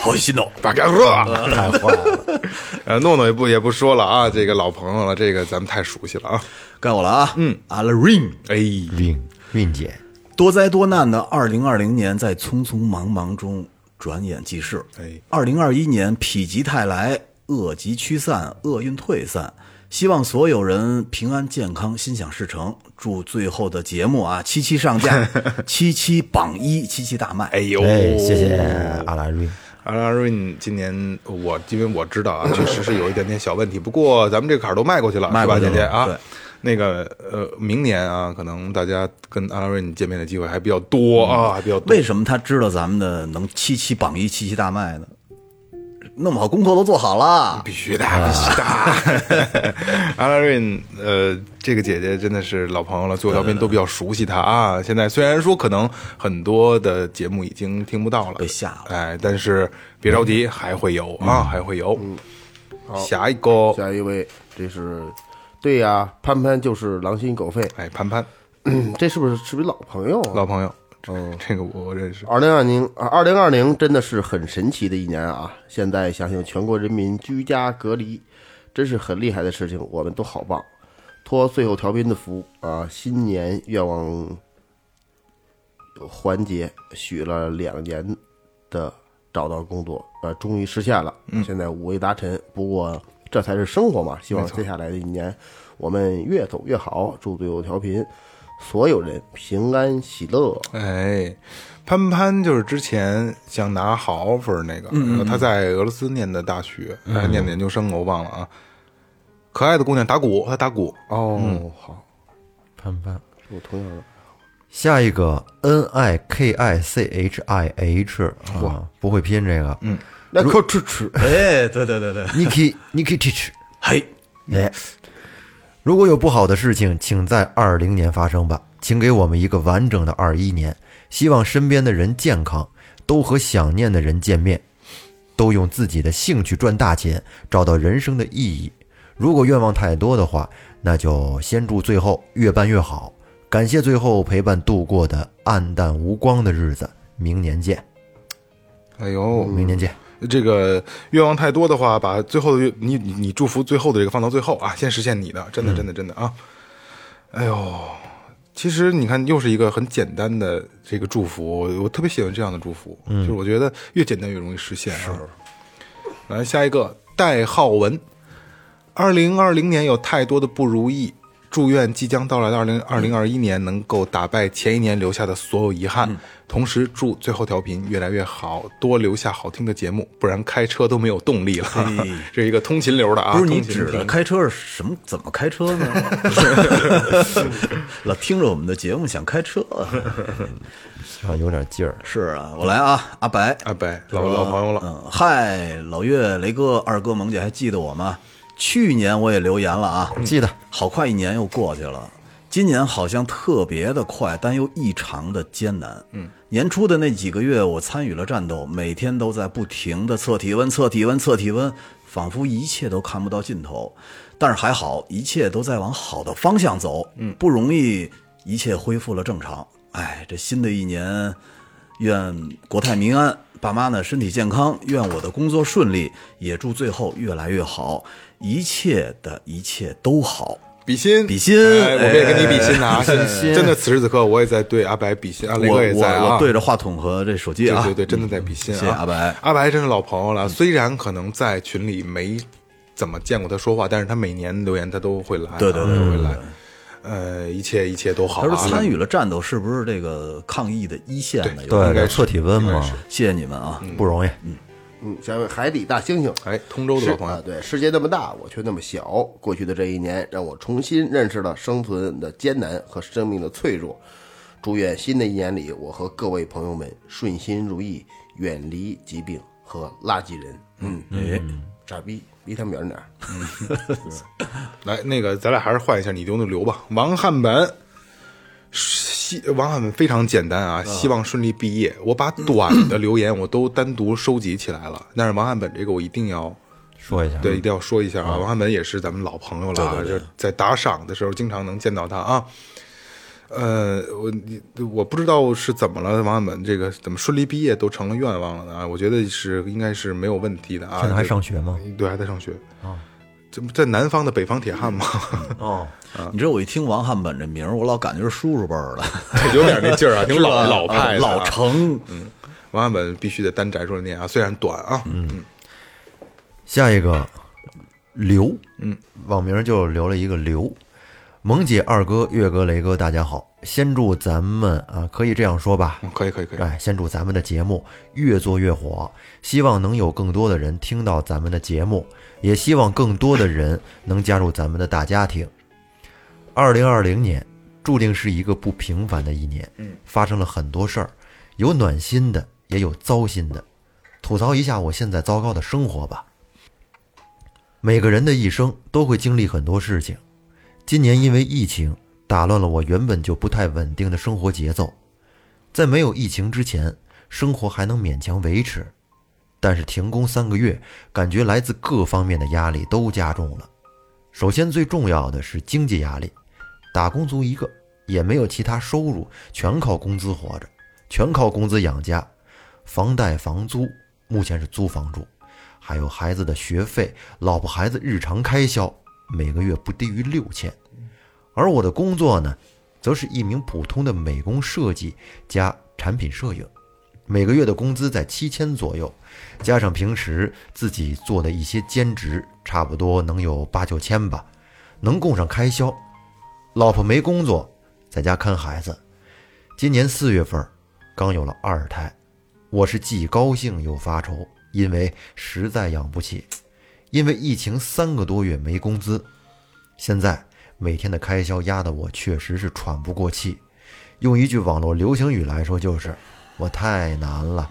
好心哦，巴嘎热，太 *laughs* 坏了，呃，诺诺也不也不说了啊，这个老朋友了，这个咱们太熟悉了啊。该我了啊。嗯，阿拉 ring。哎，运运姐，多灾多难的二零二零年在匆匆忙忙中转眼即逝。哎二零二一年否极泰来，恶疾驱散，厄运退散。希望所有人平安健康，心想事成。祝最后的节目啊，*laughs* 七七上架，*laughs* 七七榜一，七七大卖。哎呦，哎，谢谢阿拉瑞。阿拉瑞，今年我因为我知道啊，确实是有一点点小问题，不过咱们这个坎儿都迈过去了，迈过去了是吧，姐姐啊对。那个呃，明年啊，可能大家跟阿拉瑞见面的机会还比较多啊，还比较多。为什么他知道咱们的能七七榜一，七七大卖呢？那么好工作都做好了，必须的，*laughs* 必须的。*laughs* 阿拉瑞，呃，这个姐姐真的是老朋友了，最后调频都比较熟悉她啊。现在虽然说可能很多的节目已经听不到了，被下了哎，但是别着急，还会有啊，还会有。下一个，下一位，这是对呀，潘潘就是狼心狗肺，哎，潘潘，这是不是是不是老朋友啊？老朋友，嗯 *laughs* 这个我认识。二零二零啊，二零二零真的是很神奇的一年啊！现在想想，全国人民居家隔离，真是很厉害的事情，我们都好棒。托最后调频的福啊，新年愿望环节许了两年的找到工作，呃，终于实现了，现在五味杂陈。不过这才是生活嘛，希望接下来的一年我们越走越好。祝最后调频所有人平安喜乐。哎，潘潘就是之前想拿好 offer 那个，嗯他在俄罗斯念的大学，还念的研究生，我忘了啊。可爱的姑娘打鼓，她打鼓，哦，好，潘潘，我同样的。下一个 N I K I C H I H，哇，不会拼这个，嗯那可吃吃，哎，对对对对，，Niki Niki Teach，嘿，哎，如果有不好的事情，请在二零年发生吧，请给我们一个完整的二一年，希望身边的人健康，都和想念的人见面，都用自己的兴趣赚大钱，找到人生的意义。如果愿望太多的话，那就先祝最后越办越好。感谢最后陪伴度过的暗淡无光的日子，明年见，哎呦，明年见。这个愿望太多的话，把最后的愿你你你祝福最后的这个放到最后啊，先实现你的，真的真的真的啊！哎呦，其实你看，又是一个很简单的这个祝福，我我特别喜欢这样的祝福，就是我觉得越简单越容易实现啊。来下一个戴浩文，二零二零年有太多的不如意，祝愿即将到来的二零二零二一年能够打败前一年留下的所有遗憾。同时祝最后调频越来越好，多留下好听的节目，不然开车都没有动力了。*laughs* 这是一个通勤流的啊，不是你指的开车是什么？怎么开车呢？*laughs* 老听着我们的节目想开车，啊，有点劲儿。是啊，我来啊，阿白，阿白老老朋友了，嗯，嗨，老岳、雷哥、二哥、萌姐，还记得我吗？去年我也留言了啊，记得好快一年又过去了，今年好像特别的快，但又异常的艰难。嗯，年初的那几个月，我参与了战斗，每天都在不停的测体温、测体温、测体温，仿佛一切都看不到尽头。但是还好，一切都在往好的方向走。嗯，不容易，一切恢复了正常。哎，这新的一年，愿国泰民安，爸妈呢身体健康，愿我的工作顺利，也祝最后越来越好，一切的一切都好。比心比心哎我们也跟你比心呐、啊！比心真的，此时此刻我也在对阿白比心，阿雷我哥也在啊，对着话筒和这手机啊，对对对，真的在比心啊！谢谢阿白阿白真是老朋友了。虽然可能在群里没怎么见过他说话，但是他每年留言他都会来啊，对对对都会来。呃，一切一切都好啊。他说参与了战斗，是不是这个抗疫的一线呢？有对，应该测体温嘛谢谢你们啊！不容易。嗯，下面海底大猩猩，哎，通州的朋友啊，，对，世界那么大，我却那么小。过去的这一年，让我重新认识了生存的艰难和生命的脆弱。祝愿新的一年里，我和各位朋友们顺心如意，远离疾病和垃圾人。嗯，哎，傻逼，离他们远点儿。*laughs* 来，那个咱俩还是换一下，你留那留吧。王汉本，希王汉本非常简单啊，希望顺利毕业。我把短的留言我都单独收集起来了，但是王汉本这个我一定要说一下，对，一定要说一下啊。王汉本也是咱们老朋友了啊，就在打赏的时候经常能见到他啊。呃，我你我不知道是怎么了，王汉本这个怎么顺利毕业都成了愿望了呢？啊，我觉得是应该是没有问题的啊。现在还上学吗？对，还在上学啊。这不在南方的北方铁汉吗？哦，你知道我一听王汉本这名儿，我老感觉是叔叔辈儿的，*laughs* 有点那劲儿啊，*laughs* 挺老老派老成。嗯王汉本必须得单摘出来念啊，虽然短啊。嗯，下一个刘，嗯，网名就留了一个刘。萌姐、二哥、月哥、雷哥，大家好！先祝咱们啊，可以这样说吧，可以可以可以。哎，先祝咱们的节目越做越火，希望能有更多的人听到咱们的节目，也希望更多的人能加入咱们的大家庭。二零二零年注定是一个不平凡的一年，嗯，发生了很多事儿，有暖心的，也有糟心的。吐槽一下我现在糟糕的生活吧。每个人的一生都会经历很多事情，今年因为疫情打乱了我原本就不太稳定的生活节奏。在没有疫情之前，生活还能勉强维持，但是停工三个月，感觉来自各方面的压力都加重了。首先最重要的是经济压力，打工族一个，也没有其他收入，全靠工资活着，全靠工资养家，房贷、房租，目前是租房住，还有孩子的学费、老婆孩子日常开销，每个月不低于六千。而我的工作呢，则是一名普通的美工设计加产品摄影，每个月的工资在七千左右，加上平时自己做的一些兼职，差不多能有八九千吧，能供上开销。老婆没工作，在家看孩子。今年四月份，刚有了二胎，我是既高兴又发愁，因为实在养不起。因为疫情三个多月没工资，现在每天的开销压得我确实是喘不过气。用一句网络流行语来说，就是我太难了。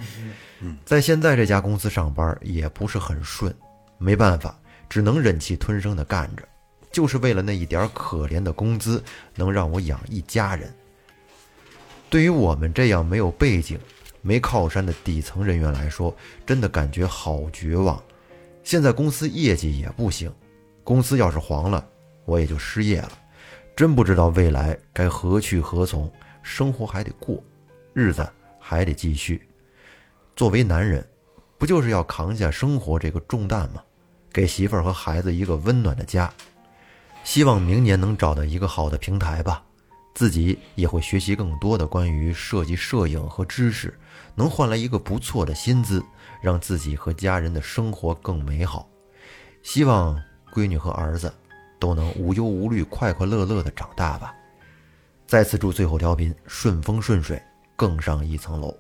在现在这家公司上班也不是很顺，没办法，只能忍气吞声的干着，就是为了那一点可怜的工资，能让我养一家人。对于我们这样没有背景、没靠山的底层人员来说，真的感觉好绝望。现在公司业绩也不行，公司要是黄了，我也就失业了。真不知道未来该何去何从，生活还得过，日子还得继续。作为男人，不就是要扛下生活这个重担吗？给媳妇儿和孩子一个温暖的家。希望明年能找到一个好的平台吧，自己也会学习更多的关于设计、摄影和知识，能换来一个不错的薪资，让自己和家人的生活更美好。希望闺女和儿子都能无忧无虑、快快乐乐的长大吧。再次祝最后调频顺风顺水，更上一层楼。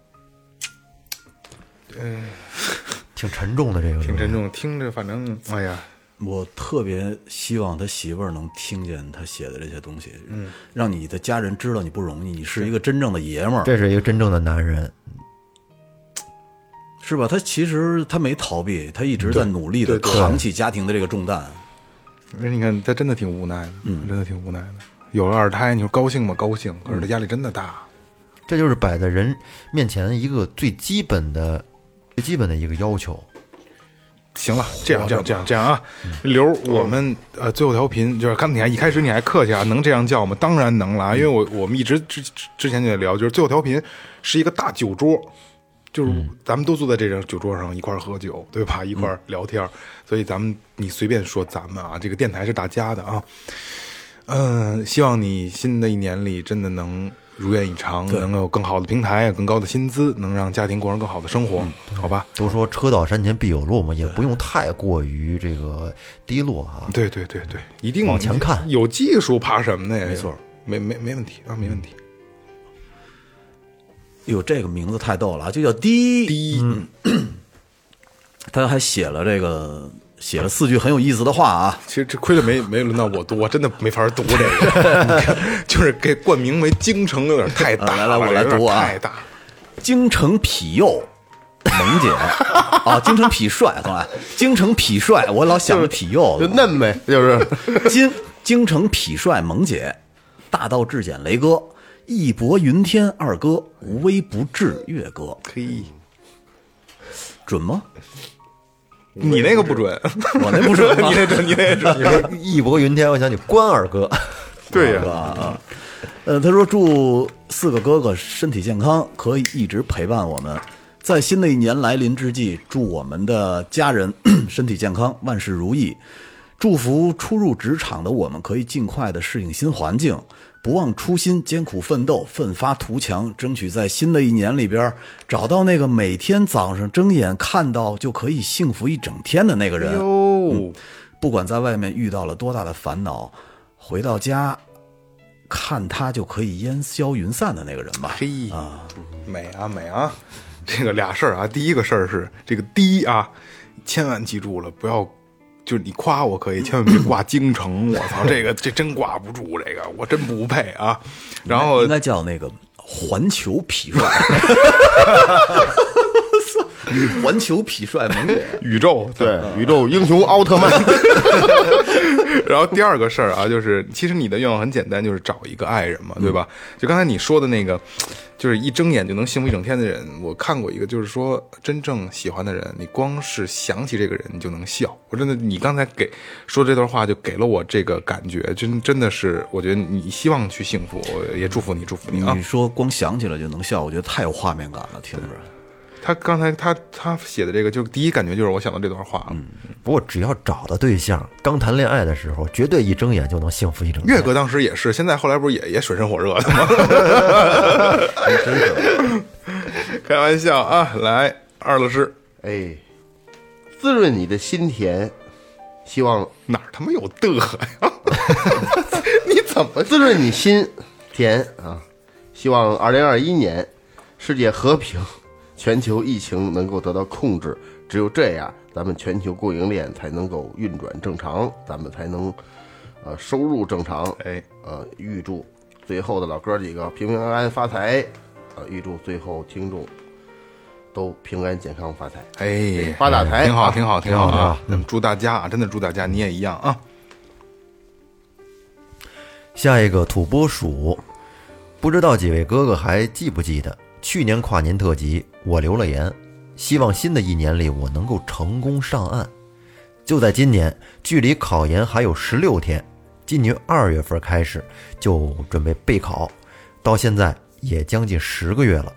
挺沉重的这个，挺沉。重，听着反正哎呀，我特别希望他媳妇儿能听见他写的这些东西，嗯，让你的家人知道你不容易，你是一个真正的爷们儿，这是一个真正的男人，是吧？他其实他没逃避，他一直在努力的扛起家庭的这个重担。而且你看他真的挺无奈的，嗯，真的挺无奈的。有了二胎，你说高兴吗？高兴，可是他压力真的大。这就是摆在人面前一个最基本的、最基本的一个要求。行了，这样这样这样这样啊，刘儿，我们呃最后调频就是刚你看一开始你还客气啊，能这样叫吗？当然能了啊，因为我我们一直之之之前就在聊，就是最后调频是一个大酒桌，就是咱们都坐在这张酒桌上一块儿喝酒，对吧？一块儿聊天儿，所以咱们你随便说咱们啊，这个电台是大家的啊。嗯，希望你新的一年里真的能如愿以偿，能够有更好的平台、更高的薪资，能让家庭过上更好的生活，好吧？都说车到山前必有路嘛，也不用太过于这个低落啊。对对对对，一定往前看有技术怕什么呢？没错，没没没问题啊，没问题。哟，这个名字太逗了啊，就叫第一。第一，他还写了这个，写了四句很有意思的话啊。其实这亏了没没轮到我读，我真的没法读这个，就是给冠名为京城有点太大来来我来读啊太大。京城痞幼，萌姐啊，京城痞帅，同来，京城痞帅，我老想着痞幼就，嫩呗，就是京京城痞帅萌姐，大道至简雷哥，义薄云天二哥，无微不至月哥，嘿，准吗？你那个不准，我那不准 *laughs* 你那准，你那准。*laughs* 你说义薄云天，我想起关二哥，*laughs* 对呀、啊，呃，他说祝四个哥哥身体健康，可以一直陪伴我们。在新的一年来临之际，祝我们的家人 *clears throat* 身体健康，万事如意。祝福初入职场的我们可以尽快的适应新环境，不忘初心，艰苦奋斗，奋发图强，争取在新的一年里边找到那个每天早上睁眼看到就可以幸福一整天的那个人。哟，不管在外面遇到了多大的烦恼，回到家看他就可以烟消云散的那个人吧。嘿啊，美啊美啊！*laughs* 这个俩事儿啊，第一个事儿是这个第一啊，千万记住了，不要就是你夸我可以，千万别挂京城，我操，*laughs* 这个这真挂不住，这个我真不配啊。然后应该叫那个环球痞帅，*laughs* *laughs* 环球痞帅萌姐。宇宙对宇宙英雄奥特曼，*laughs* 然后第二个事儿啊，就是其实你的愿望很简单，就是找一个爱人嘛，对吧？就刚才你说的那个，就是一睁眼就能幸福一整天的人，我看过一个，就是说真正喜欢的人，你光是想起这个人，你就能笑。我真的，你刚才给说这段话，就给了我这个感觉，真真的是，我觉得你希望去幸福，我也祝福你，祝福你啊你！说光想起来就能笑，我觉得太有画面感了，听着。他刚才他他写的这个，就第一感觉就是我想到这段话了。不过只要找到对象，刚谈恋爱的时候，绝对一睁眼就能幸福一整天。岳哥当时也是，现在后来不是也 *laughs* 也水深火热的吗？*laughs* 开玩笑啊！来，二老师哎，滋润你的心田，希望哪儿他妈有的呀？*laughs* 你怎么滋润你心田啊！希望二零二一年世界和平，全球疫情能够得到控制。只有这样，咱们全球供应链才能够运转正常，咱们才能呃收入正常。哎，呃，预祝最后的老哥几个平平安安发财，呃，预祝最后听众都平安健康发财。哎，发大财挺好，啊挺好，挺好啊！那么祝大家啊，真的祝大家，你也一样啊！下一个土拨鼠，不知道几位哥哥还记不记得去年跨年特辑，我留了言，希望新的一年里我能够成功上岸。就在今年，距离考研还有十六天，今年二月份开始就准备备考，到现在也将近十个月了。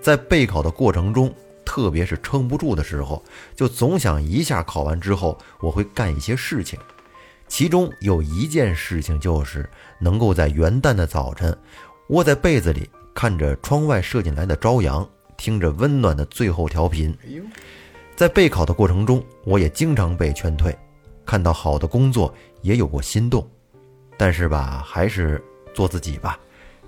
在备考的过程中，特别是撑不住的时候，就总想一下考完之后我会干一些事情。其中有一件事情就是能够在元旦的早晨，窝在被子里，看着窗外射进来的朝阳，听着温暖的最后调频。在备考的过程中，我也经常被劝退，看到好的工作也有过心动，但是吧，还是做自己吧。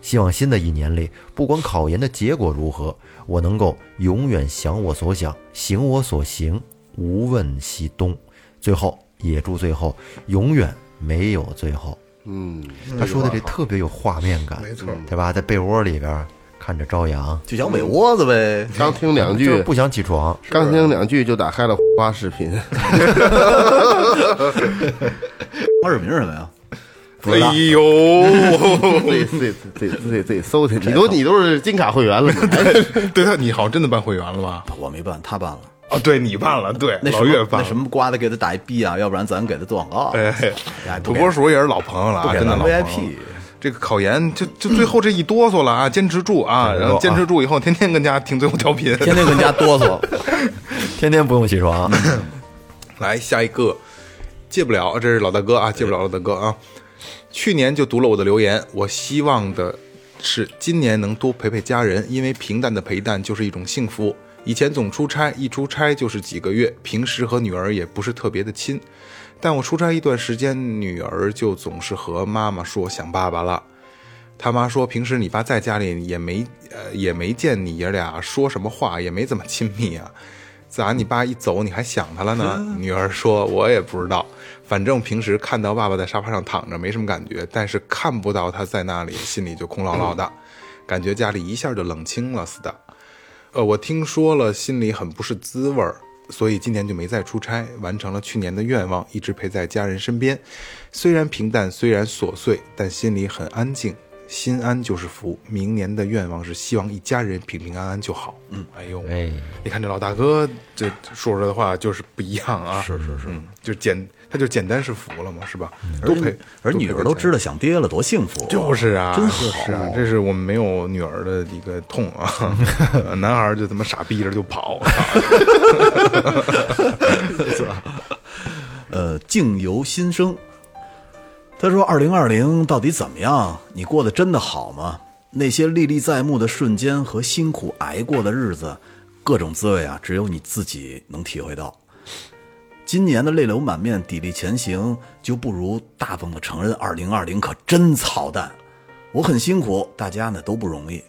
希望新的一年里，不管考研的结果如何，我能够永远想我所想，行我所行，无问西东。最后，也祝最后永远没有最后。嗯，他说的这特别有画面感，没错，对吧？在被窝里边看着朝阳，就想美窝子呗。刚听两句，是不想起床。刚听两句就打开了花视频。*laughs* 花视频是什么呀？哎呦，自己自己自己自己自己搜去，你都你都是金卡会员了，你还对他，你好像真的办会员了吧？我没办，他办了。哦，对你办了，对那什么老岳办那什么瓜的给他打一逼啊，要不然咱给他做广告。哎，土哎不给拨鼠也是老朋友了啊，不给真的老朋友 VIP。这个考研就就最后这一哆嗦了啊，坚持住啊，然后坚持住以后，天天跟家听最后调频。天天跟家哆嗦。*laughs* 天天不用起床，*laughs* 来下一个，戒不了，这是老大哥啊，戒不了老大哥啊。去年就读了我的留言，我希望的是今年能多陪陪家人，因为平淡的陪伴就是一种幸福。以前总出差，一出差就是几个月，平时和女儿也不是特别的亲。但我出差一段时间，女儿就总是和妈妈说想爸爸了。他妈说，平时你爸在家里也没呃也没见你爷俩说什么话，也没怎么亲密啊。咋你爸一走你还想他了呢？*laughs* 女儿说，我也不知道，反正平时看到爸爸在沙发上躺着没什么感觉，但是看不到他在那里，心里就空落落的，*laughs* 感觉家里一下就冷清了似的。呃，我听说了，心里很不是滋味儿，所以今年就没再出差，完成了去年的愿望，一直陪在家人身边。虽然平淡，虽然琐碎，但心里很安静，心安就是福。明年的愿望是希望一家人平平安安就好。嗯，哎呦，哎，你看这老大哥这说出来的话就是不一样啊！是是是，就简他就简单是福了嘛，是吧？都陪，而女儿都知道想爹了，多幸福！就是啊，真是啊，这是我们没有女儿的一个痛啊。*laughs* 男孩儿就他妈傻逼着就跑，*laughs* 呃，境由心生。他说：“二零二零到底怎么样？你过得真的好吗？那些历历在目的瞬间和辛苦挨过的日子，各种滋味啊，只有你自己能体会到。今年的泪流满面、砥砺前行，就不如大方的承认，二零二零可真操蛋。我很辛苦，大家呢都不容易。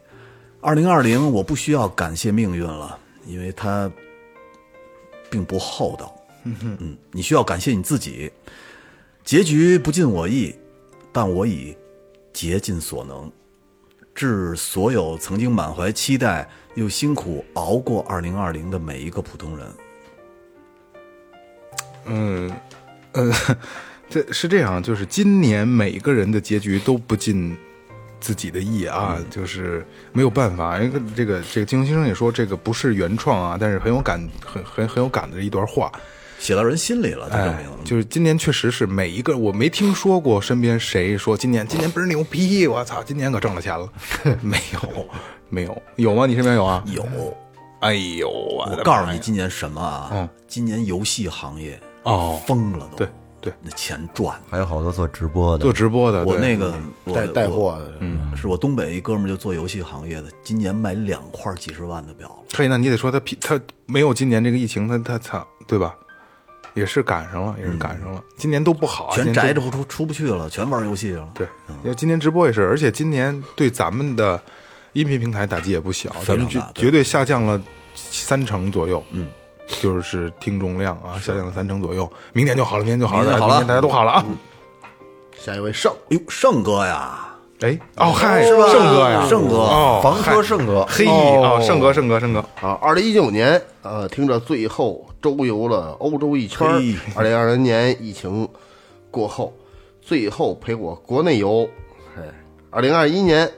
二零二零，我不需要感谢命运了，因为它并不厚道。嗯，你需要感谢你自己。结局不尽我意，但我已竭尽所能。致所有曾经满怀期待又辛苦熬过二零二零的每一个普通人。嗯，呃，*laughs* 这是这样，就是今年每个人的结局都不尽自己的意啊，就是没有办法。因为这个这个金庸先生也说，这个不是原创啊，但是很有感，很很很有感的一段话。写到人心里了，哎就是今年确实是每一个，我没听说过身边谁说今年今年不是牛逼，我操，今年可挣了钱了，*laughs* 没有，没有，有吗？你身边有啊？有，哎呦，我告诉你，今年什么啊？嗯今年游戏行业哦，疯了都。对对，那钱赚的。还有好多做直播的做，直播的，我那个我带带货的，嗯，是我东北一哥们儿就做游戏行业的，今年卖两块几十万的表了。嘿，那你得说他批他没有今年这个疫情，他他操，对吧？也是赶上了，也是赶上了。今年都不好啊，全宅着不出出不去了，全玩游戏了。对，因为今年直播也是，而且今年对咱们的音频平台打击也不小，咱们绝绝对下降了三成左右。嗯，就是听众量啊，下降了三成左右。明年就好了，明年就好了，明年好了大家都好了啊。下一位盛，哎呦，盛哥呀，哎，哦嗨，是吧盛哥呀，盛哥哦，房车盛哥，嘿哦哦，盛哥，盛哥，盛哥，啊，二零一九年，呃，听着最后周游了欧洲一圈嘿。二零二零年疫情过后，最后陪我国内游。哎，二零二一年，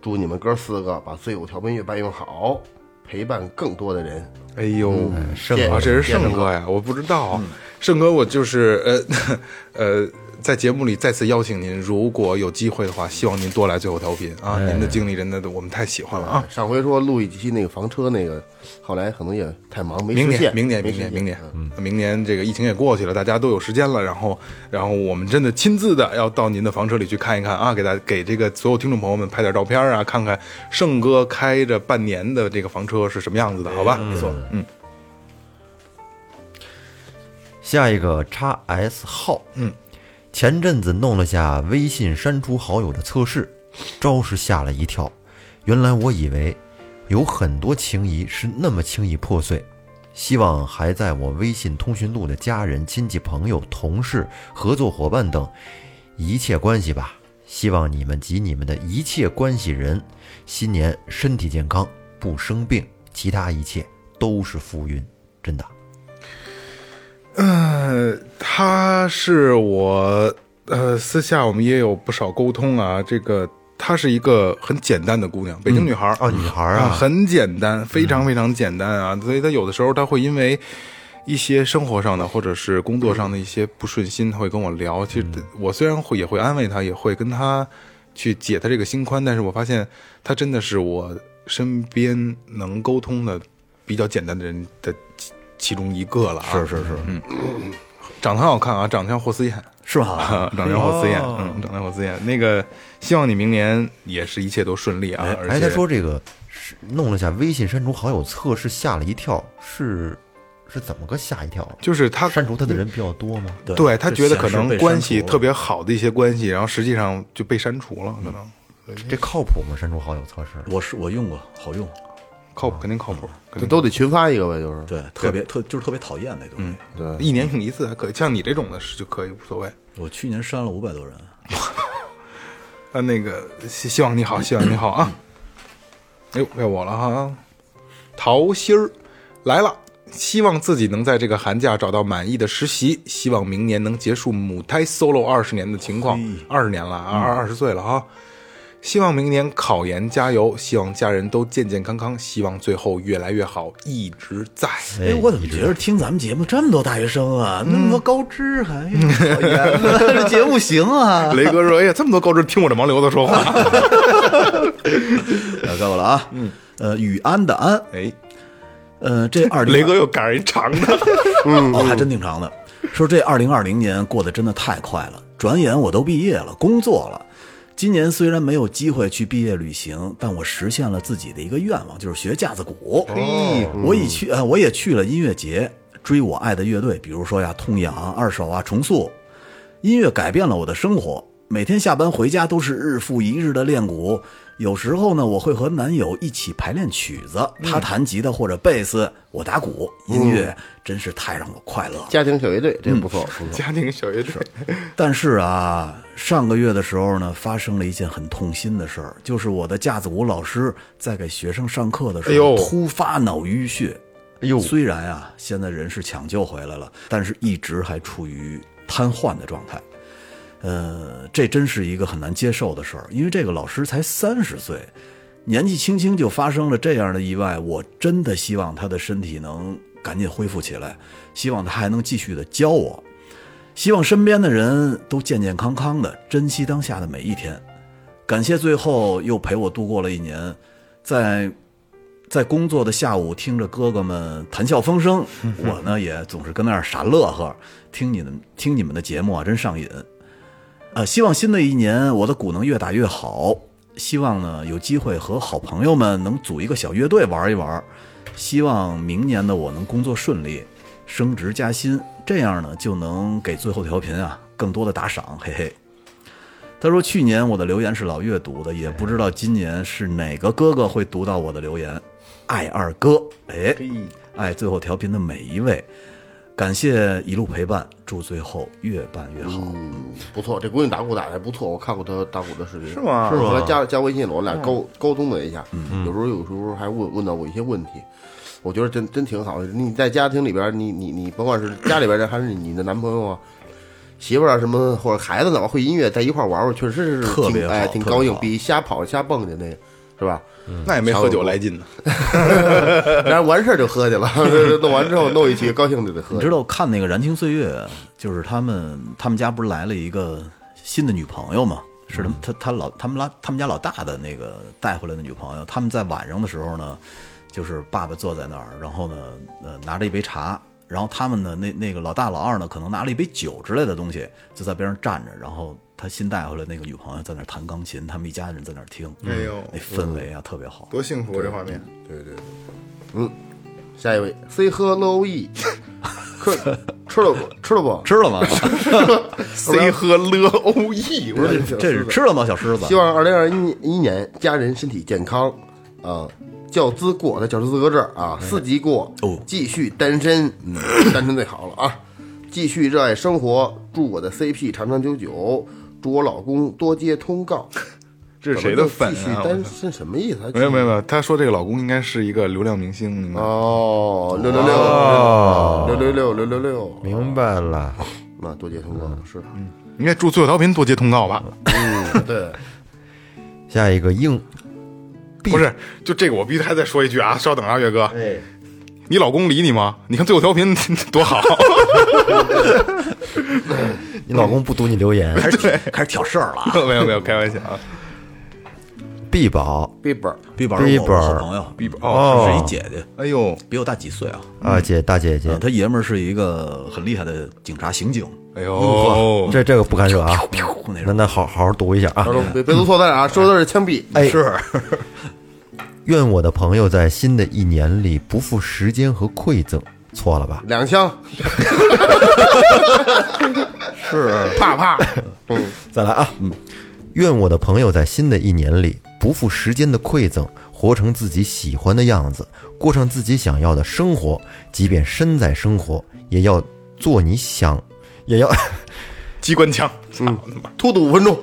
祝你们哥四个把最后调频越办越好，陪伴更多的人。哎呦，盛谢啊，这是盛哥呀，我不知道，盛哥，我就是呃呃，*laughs* 在节目里再次邀请您，如果有机会的话，希望您多来最后调频啊，您的经历真的我们太喜欢了啊。上回说录一期那个房车那个，后来可能也太忙没明年，实现。明年，没实现明年，明年，嗯，明年这个疫情也过去了，大家都有时间了，然后，然后我们真的亲自的要到您的房车里去看一看啊，给大给这个所有听众朋友们拍点照片啊，看看盛哥开着半年的这个房车是什么样子的，好吧？没错，嗯，下一个叉 S 号，嗯，前阵子弄了下微信删除好友的测试，着实吓了一跳。原来我以为有很多情谊是那么轻易破碎。希望还在我微信通讯录的家人、亲戚、朋友、同事、合作伙伴等一切关系吧。希望你们及你们的一切关系人，新年身体健康，不生病，其他一切都是浮云，真的。呃，她是我呃私下我们也有不少沟通啊。这个她是一个很简单的姑娘，北京女孩儿啊，女孩儿啊，啊，很简单，非常非常简单啊。所以她有的时候她会因为一些生活上的或者是工作上的一些不顺心，她会跟我聊。其实我虽然会也会安慰她，也会跟她去解她这个心宽，但是我发现她真的是我身边能沟通的比较简单的人的其其中一个了啊。是是是，嗯长得很好看啊，长得像霍思燕，是吧？*laughs* 长得像霍思燕，哦嗯，长得像霍思燕。那个，希望你明年也是一切都顺利啊。而且哎，他说这个是弄了下微信删除好友测试，吓了一跳，是是怎么个吓一跳？就是他删除他的人比较多吗？对对他觉得可能关系特别好的一些关系，然后实际上就被删除了，可能这靠谱吗？删除好友测试？我是我用过，好用，靠谱，肯定靠谱，肯定这都得群发一个呗，就是。对，特别特就是特别讨厌那东西。对，一年用一次还可以，像你这种的是就可以无所谓。我去年删了五百多人，*laughs* 啊，那个希希望你好，希望你好啊！*coughs* 哎呦，该我了哈，桃心儿来了，希望自己能在这个寒假找到满意的实习，希望明年能结束母胎 solo 二十年的情况，二十年了，二二十岁了哈。希望明年考研加油，希望家人都健健康康，希望最后越来越好，一直在。哎，我怎么觉得听咱们节目这么多大学生啊，那么多高知还 *laughs* 这节目行啊？*laughs* 雷哥说：“哎呀，这么多高知听我这盲流子说话。来该我了啊，嗯，呃，雨安的安”，哎，呃，这二雷哥又赶上一长的。*laughs* 哦，还真挺长的。说这二零二零年过得真的太快了，转眼我都毕业了，工作了。今年虽然没有机会去毕业旅行，但我实现了自己的一个愿望，就是学架子鼓。我已去，呃，我也去了音乐节，追我爱的乐队，比如说呀，痛痒、二手啊，重塑。音乐改变了我的生活，每天下班回家都是日复一日的练鼓。有时候呢，我会和男友一起排练曲子，他弹吉他或者贝斯，我打鼓。音乐真是太让我快乐了。家庭小乐队这不错，不错。家庭小乐队，但是啊，上个月的时候呢，发生了一件很痛心的事儿，就是我的架子鼓老师在给学生上课的时候突发脑淤血。哎呦，虽然啊，现在人是抢救回来了，但是一直还处于瘫痪的状态。呃，这真是一个很难接受的事儿，因为这个老师才三十岁，年纪轻轻就发生了这样的意外，我真的希望他的身体能赶紧恢复起来，希望他还能继续的教我，希望身边的人都健健康康的，珍惜当下的每一天。感谢最后又陪我度过了一年，在 *laughs* 在工作的下午，听着哥哥们谈笑风生，我呢也总是跟那儿傻乐呵，听你们听你们的节目啊，真上瘾。啊，希望新的一年我的鼓能越打越好。希望呢有机会和好朋友们能组一个小乐队玩一玩。希望明年的我能工作顺利，升职加薪，这样呢就能给最后调频啊更多的打赏，嘿嘿。他说去年我的留言是老岳读的，也不知道今年是哪个哥哥会读到我的留言。爱二哥，哎，爱最后调频的每一位。感谢一路陪伴，祝最后越办越好。嗯，不错，这姑娘打鼓打的还不错，我看过她打鼓的视频。是吗是后来加加微信了，我俩沟沟通了一下，有时候有时候还问问到我一些问题，我觉得真真挺好的。你在家庭里边，你你你甭管是家里边人还是你的男朋友啊。媳妇儿啊，什么或者孩子怎么，会音乐，在一块玩玩，确实是特别哎，挺高兴，比瞎跑瞎蹦去那个，是吧？那也没喝酒来劲呢。*laughs* 然后完事儿就喝去了，*laughs* 弄完之后弄一起，高兴就得喝。你知道看那个《燃情岁月》，就是他们他们家不是来了一个新的女朋友嘛？是他们他他老他们拉他们家老大的那个带回来的女朋友。他们在晚上的时候呢，就是爸爸坐在那儿，然后呢，呃，拿着一杯茶，然后他们呢，那那个老大老二呢，可能拿了一杯酒之类的东西，就在边上站着，然后他新带回来那个女朋友在那儿弹钢琴，他们一家人在那儿听，哎呦那氛围啊特别好。多幸福啊这画面！对对对，嗯，下一位 C 喝 low E，*laughs* 吃吃了不？吃了不？吃了吗？*laughs* C 和了 O E，我是这是吃了吗，小狮子希？望二零二一一年家人身体健康啊，教资过他教师资格证啊，四级过哦继续单身，嗯，单身最好了啊，继续热爱生活，祝我的 CP 长长久久，祝我老公多接通告。*laughs* 这是谁的粉继续啊？单身什么意思？没有没有没有，他说这个老公应该是一个流量明星，哦，六六哦六六六六六六六，明白了。那多接通告是，嗯应该祝最后调频多接通告吧？嗯，对，*laughs* 下一个硬 *laughs* 不是，就这个我必须还再说一句啊！稍等啊，岳哥，哎，你老公理你吗？你看最后调频多好，*laughs* 你老公不读你留言。*laughs* 开始开始挑事儿了啊！*laughs* 没有没有，开玩笑啊。B 宝毕宝是我毕宝好朋友，比是哦，一姐姐，哎呦，比我大几岁啊。啊，姐大姐姐嗯，，他爷们儿是一个很厉害的警察刑警，哎呦，这这个不敢惹啊。那那那好好好读一下啊别别读错字啊，说的是枪毙。哎，是愿我的朋友在新的一年里不负时间和馈赠。错了吧？两枪，*laughs* 是啪啪，*laughs* 嗯，再来啊！嗯，愿我的朋友在新的一年里不负时间的馈赠，活成自己喜欢的样子，过上自己想要的生活。即便身在生活，也要做你想，也要 *laughs* 机关枪，操他妈！突突五分钟，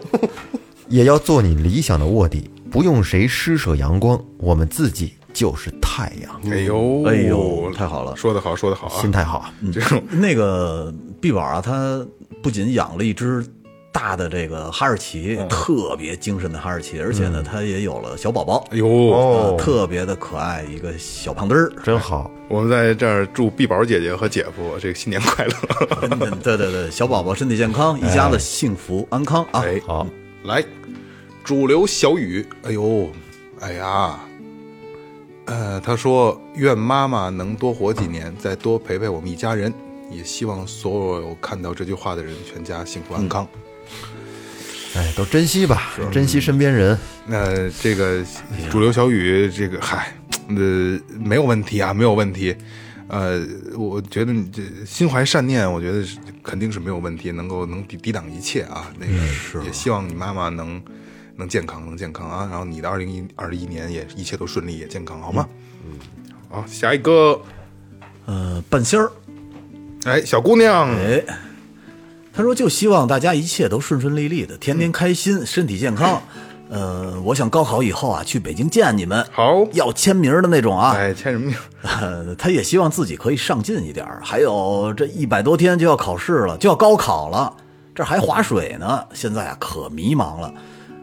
也要做你理想的卧底。不用谁施舍阳光，我们自己就是太阳。哎呦，哎呦太好了说得好，说得好啊！心态好啊！这种那个毕宝啊，他不仅养了一只大的这个哈士奇，特别精神的哈士奇，而且呢，他也有了小宝宝，哎呦，呃特别的可爱，一个小胖墩儿。真好。我们在这儿祝碧宝姐姐和姐夫这个新年快乐。嗯对对对，小宝宝身体健康，一家子幸福安康啊！哎，好，来，主流小雨，哎呦，哎呀，呃，他说愿妈妈能多活几年，再多陪陪我们一家人，也希望所有看到这句话的人全家幸福安康。哎，都珍惜吧，珍惜身边人。那这个主流小雨，这个嗨，呃，没有问题啊，没有问题。呃，我觉得你这心怀善念，我觉得是肯定是没有问题，能够能抵抵挡一切啊。那个也希望你妈妈能能健康，能健康啊。然后你的二零一二一年也一切都顺利，也健康，好吗？嗯，好，下一个，呃，半仙儿，哎，小姑娘，哎，他说就希望大家一切都顺顺利利的，天天开心，身体健康。呃，我想高考以后啊，去北京见你们，好，要签名的那种啊。哎，签什么名？呃，他也希望自己可以上进一点儿。还有这一百多天就要考试了，就要高考了，这还划水呢。现在啊，可迷茫了，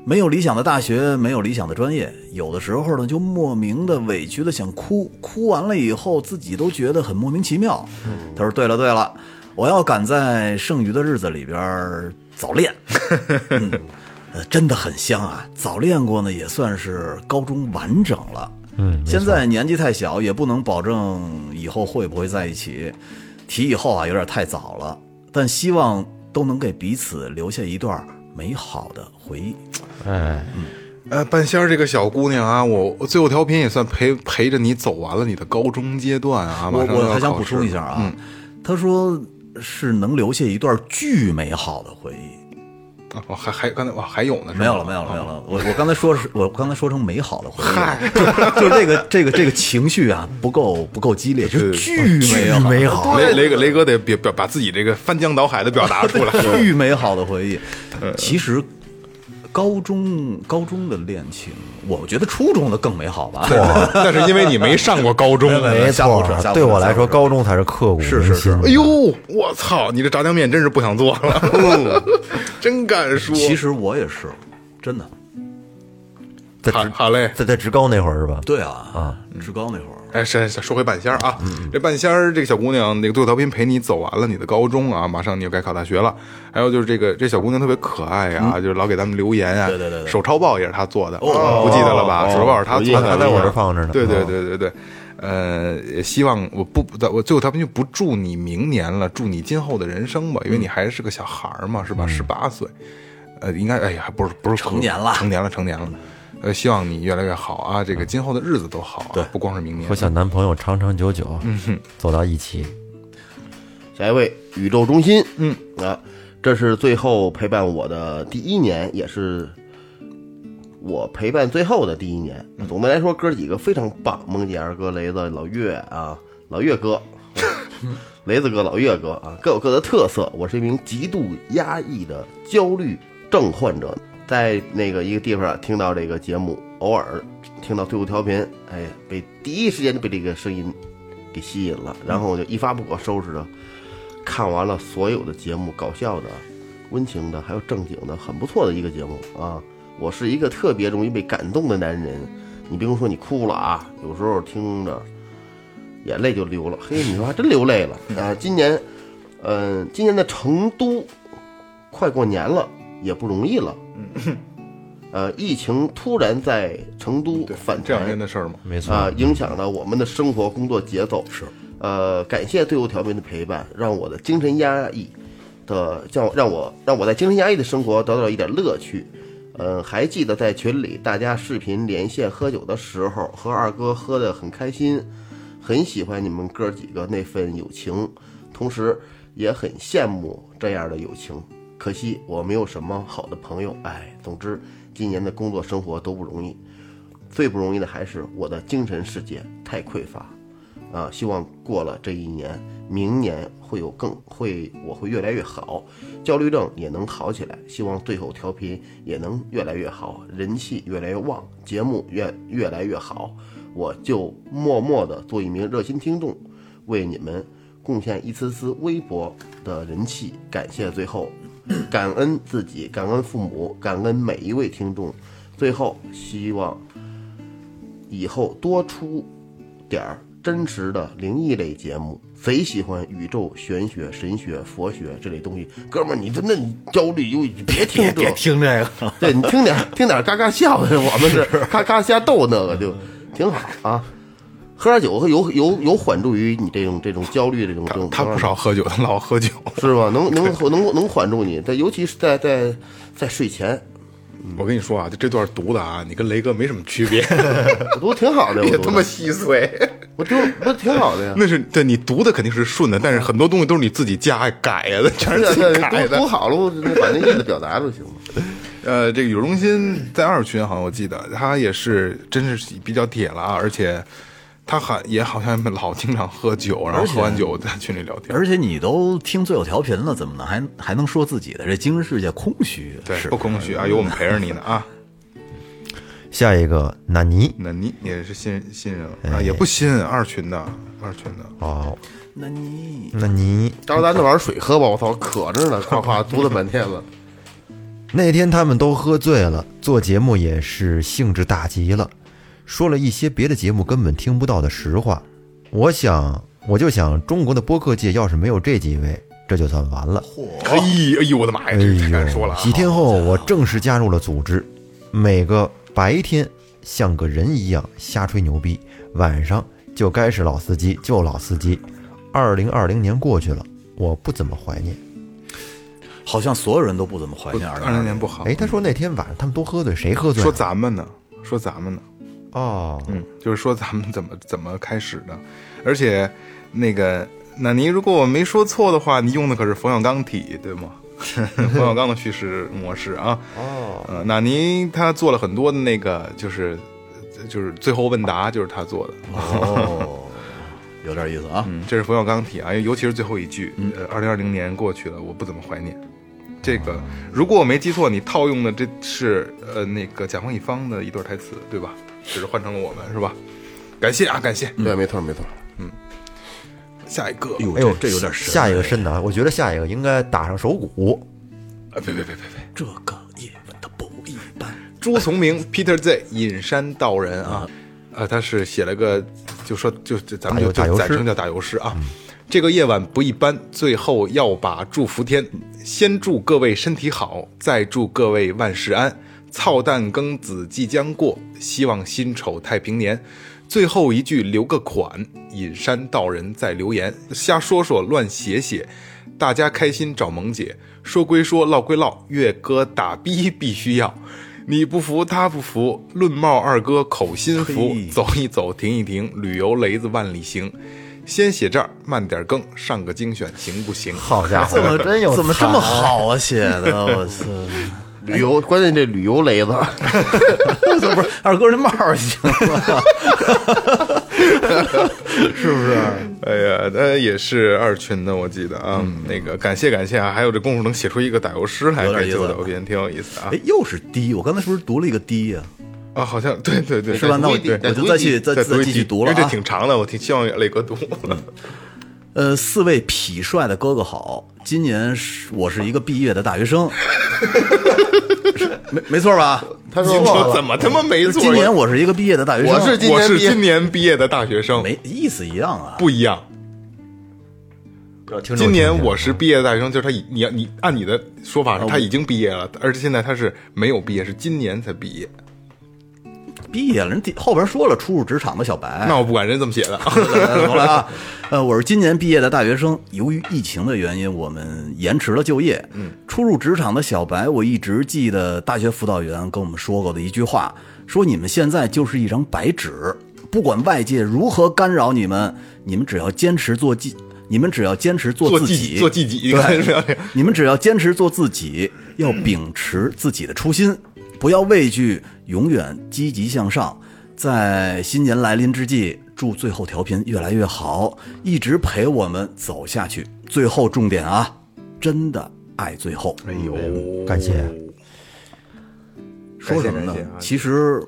没有理想的大学，没有理想的专业，有的时候呢，就莫名的委屈的想哭，哭完了以后自己都觉得很莫名其妙。他说：“对了对了，我要赶在剩余的日子里边早恋。*laughs* 嗯”呃，真的很香啊！早恋过呢，也算是高中完整了。嗯，现在年纪太小，也不能保证以后会不会在一起。提以后啊，有点太早了，但希望都能给彼此留下一段美好的回忆。哎，呃，半仙儿这个小姑娘啊，我我最后调频也算陪陪着你走完了你的高中阶段啊。我我还想补充一下啊，嗯他说是能留下一段巨美好的回忆。啊我还还刚才哇还有呢，没有了，没有了，没有了。我我刚才说是，我刚才说成美好的回忆嗨，就就这个这个这个情绪啊，不够不够激烈，就是巨美好，美好雷雷哥雷哥得表表把自己这个翻江倒海的表达出来。*laughs* 巨美好的回忆。其实高中高中的恋情，我觉得初中的更美好吧。那是因为你没上过高中。*laughs* 没错对我来说，高中才是刻骨是是是铭心哎呦，我操！你这炸酱面真是不想做了，*laughs* 真敢说。其实我也是，真的。在职好好嘞，在在职高那会儿是吧？对啊啊，职高那会儿，哎，说回半仙儿啊，这半仙儿这个小姑娘，那个最后调频陪你走完了你的高中啊，马上你就该考大学了。还有就是这个这小姑娘特别可爱啊，就是老给咱们留言啊，对对对对手抄报也是她做的，不记得了吧？手抄报是她做的，还在我这放着呢。对对对对对，呃，也希望我不我最后他们就不祝你明年了，祝你今后的人生吧，因为你还是个小孩儿嘛，是吧？十八岁，呃，应该哎呀，不是不是成年了成年了，成年了。呃，希望你越来越好啊！这个今后的日子都好啊，对不光是明年和。小男朋友长长久久，嗯哼走到一起。下一位宇宙中心，嗯啊，这是最后陪伴我的第一年，也是我陪伴最后的第一年。总的来说，哥几个非常棒，梦姐二哥、雷子、老岳啊，老岳哥，*laughs* 雷子哥、老岳哥啊，各有各的特色。我是一名极度压抑的焦虑症患者，在那个一个地方啊听到这个节目，偶尔听到最后调频，哎，被第一时间就被这个声音给吸引了，然后我就一发不可收拾的看完了所有的节目，搞笑的、温情的，还有正经的，很不错的一个节目啊。我是一个特别容易被感动的男人，你不用说你哭了啊，有时候听着眼泪就流了。嘿，你说还真流泪了啊！*laughs* 今年，嗯、今年的成都快过年了，也不容易了。呃，疫情突然在成都反这两弹天的事儿嘛，没错，啊、影响了我们的生活工作节奏。是，呃，感谢最后调频的陪伴，让我的精神压抑的，叫让我让我在精神压抑的生活得到了一点乐趣。呃，还记得在群里大家视频连线喝酒的时候，和二哥喝得很开心，很喜欢你们哥几个那份友情，同时也很羡慕这样的友情。可惜我没有什么好的朋友，哎，总之今年的工作生活都不容易。最不容易的还是我的精神世界太匮乏，啊，希望过了这一年，明年会有更会我会越来越好，焦虑症也能好起来，希望最后调频也能越来越好，人气越来越旺，节目越越来越好，我就默默的做一名热心听众，为你们贡献一丝丝微薄的人气，感谢最后，感恩自己，感恩父母，感恩每一位听众。最后，希望以后多出点儿真实的灵异类节目。贼喜欢宇宙、玄学、神学、佛学这类东西，哥们儿，你真的你焦虑忧郁，你别听这，听这个，对你听点听点嘎嘎笑的，我们是嘎嘎瞎逗那个就挺好啊。喝点酒有有有缓助于你这种这种焦虑这种这种，他不少喝酒，他老喝酒。是吧？能 *laughs* 能能能缓住你，但尤其是在在在睡前，我跟你说啊，就这段读的啊，你跟雷哥没什么区别，*laughs* 我读挺好的，我 *laughs* 别读他妈稀碎。我读不挺好的呀？那是对你读的肯定是顺的，但是很多东西都是你自己加改呀的，全是自己改的读读。好了，我把那意思表达就行了。呃，这个有中心在二群，好像我记得他也是真是比较铁了啊，而且他还也好像老经常喝酒，然后喝完酒在群里聊天。*laughs* 而且你都听最后调频了，怎么能还还能说自己的这精神世界空虚？对，不空虚啊，有我们陪着你呢啊。*laughs* 下一个纳尼纳尼也是新新人了啊，也不新，二群的，二群的。哦，纳尼，纳尼，到时候咱那碗水喝吧，我操，渴着呢，夸夸 *laughs* 嘟了半天了。那天他们都喝醉了，做节目也是兴致大极了，说了一些别的节目根本听不到的实话。我想，我就想，中国的播客界要是没有这几位，这就算完了。哎哎呦我的妈呀，哎这太敢呦，说了啊！几天后，我正式加入了组织，每个白天像个人一样瞎吹牛逼，晚上就该是老司机就老司机。二零二零年过去了，我不怎么怀念。好像所有人都不怎么怀念二二零年不好。哎，他说那天晚上他们都喝醉，谁喝醉说？咱们呢，说咱们呢，哦，嗯，就是说咱们怎么怎么开始的，而且那个，那您如果我没说错的话，你用的可是冯小刚体，对吗？*laughs* 冯小刚的叙事模式啊。哦，呃，纳尼他做了很多的那个，就是就是最后问答，就是他做的。哦，有点意思啊。嗯，这是冯小刚体啊，尤其是最后一句，呃，二零二零年过去了，我不怎么怀念。这个，如果我没记错，你套用的这是呃那个甲方乙方的一段台词，对吧？只是换成了我们，是吧？感谢啊，感谢。对，没错没错。嗯下一个，哟，哎呦，这这有点深。下一个深的啊，我觉得下一个应该打上手鼓。啊，别别别别别，这个夜晚的不一般。朱从明 *laughs* Peter Z 隐山道人啊，啊，他是写了个，就说就就咱们就就暂称叫打油诗啊。这个夜晚不一般，最后要把祝福天，先祝各位身体好，再祝各位万事安。操蛋庚子即将过，希望辛丑太平年。最后一句留个款，隐山道人在留言，瞎说说乱写写，大家开心找萌姐。说归说，唠归唠，月哥打逼必须要。你不服他不服，论帽二哥口心服，走一走停一停，旅游雷子万里行。先写这儿，慢点更，上个精选行不行？好家伙，怎么真有怎么这么好啊？写的，我操！旅游，关键这旅游雷子，*laughs* 这不是二哥这帽儿行吗？*laughs* 是不是？哎呀，那也是二群的，我记得啊。那个感谢感谢啊，还有这功夫能写出一个打油诗来，有点意思这就有点挺有意思啊哎。，又是低，我刚才是不是读了一个低呀？啊，好像对对对，是吧？那我对我就再去再再继续读了因为这啊。挺长的，我挺希望磊哥读。呃，四位痞帅的哥哥好，今年是我是一个毕业的大学生，是 *laughs* 没没错吧？他说怎么他妈没错？今年我是一个毕业的大学生，我是今我是年毕业今年毕业的大学生，没意思一样啊。不一样。今年我是毕业的大学生，就是他已你你按你的说法是他已经毕业了，而且现在他是没有毕业，是今年才毕业。毕业了，人底后边说了初入职场的小白。那我不管人怎么写的，*laughs* 好了啊！呃，我是今年毕业的大学生，由于疫情的原因，我们延迟了就业。嗯，初入职场的小白，我一直记得大学辅导员跟我们说过的一句话，说你们现在就是一张白纸，不管外界如何干扰你们，你们只要坚持做自，你们只要坚持做自己做自己对，你们只要坚持做自己，要秉持自己的初心，不要畏惧，永远积极向上。在新年来临之际，祝最后调频越来越好，一直陪我们走下去。最后重点啊，真的爱最后。哎呦，感谢说什么呢？其实，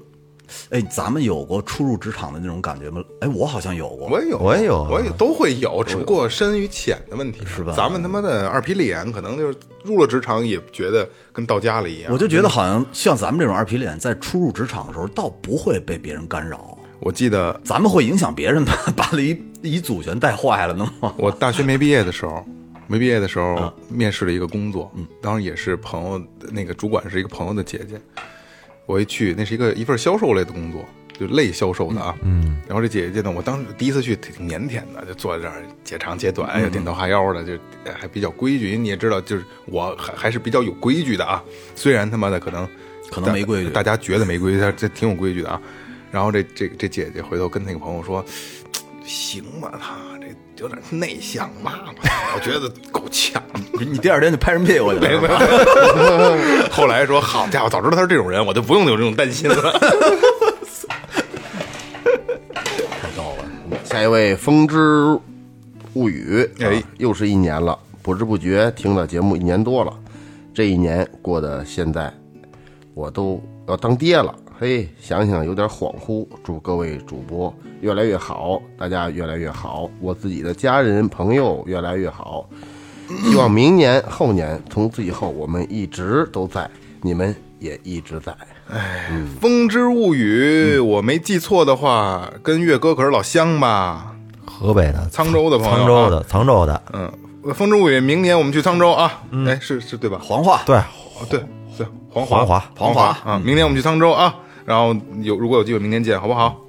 哎，咱们有过初入职场的那种感觉吗？哎，我好像有过。我也有，我也有啊我也都会有，只不过深与浅的问题是吧咱们他妈的二皮脸，可能就是入了职场也觉得跟到家了一样。我就觉得好像像咱们这种二皮脸，在初入职场的时候，倒不会被别人干扰。我记得咱们会影响别人吧，*laughs* 把了一一组全带坏了呢吗？*laughs* 我大学没毕业的时候，没毕业的时嗯候面试了一个工作，嗯当时也是朋友，那个主管是一个朋友的姐姐。我一去，那是一个一份销售类的工作，就类销售的啊。嗯。然后这姐姐呢，我当时第一次去挺腼腆的，就坐在这儿解长解短，又点头哈腰的，就呃还比较规矩。因为你也知道，就是我还还是比较有规矩的啊。虽然他妈的可能可能没规矩大家觉得没规矩，但这挺有规矩的啊。然后这这这姐姐回头跟那个朋友说：“ *tsk* 行吧，他这有点内向嘛，*laughs* 我觉得够呛。你第二天就拍人屁股去了。*laughs* 后来说，好家伙，早知道他是这种人，我就不用有这种担心了。*laughs* 太逗了。下一位《风之物语》啊哎又是一年了，不知不觉听了节目一年多了，这一年过得现在我都要当爹了，嘿，想想有点恍惚。祝各位主播越来越好，大家越来越好，我自己的家人朋友越来越好。希望明年后年，从此以后我们一直都在，你们也一直在。《哎风之物语》，我没记错的话，跟岳哥可是老乡吧？河北的沧州的朋友啊沧州的沧州的，嗯，《风之物语》，明年我们去沧州啊！哎，是是对吧？黄话对，哦，对对，黄华黄华黄黄华啊！明年我们去沧州啊，然后有如果有机会，明天见，好不好？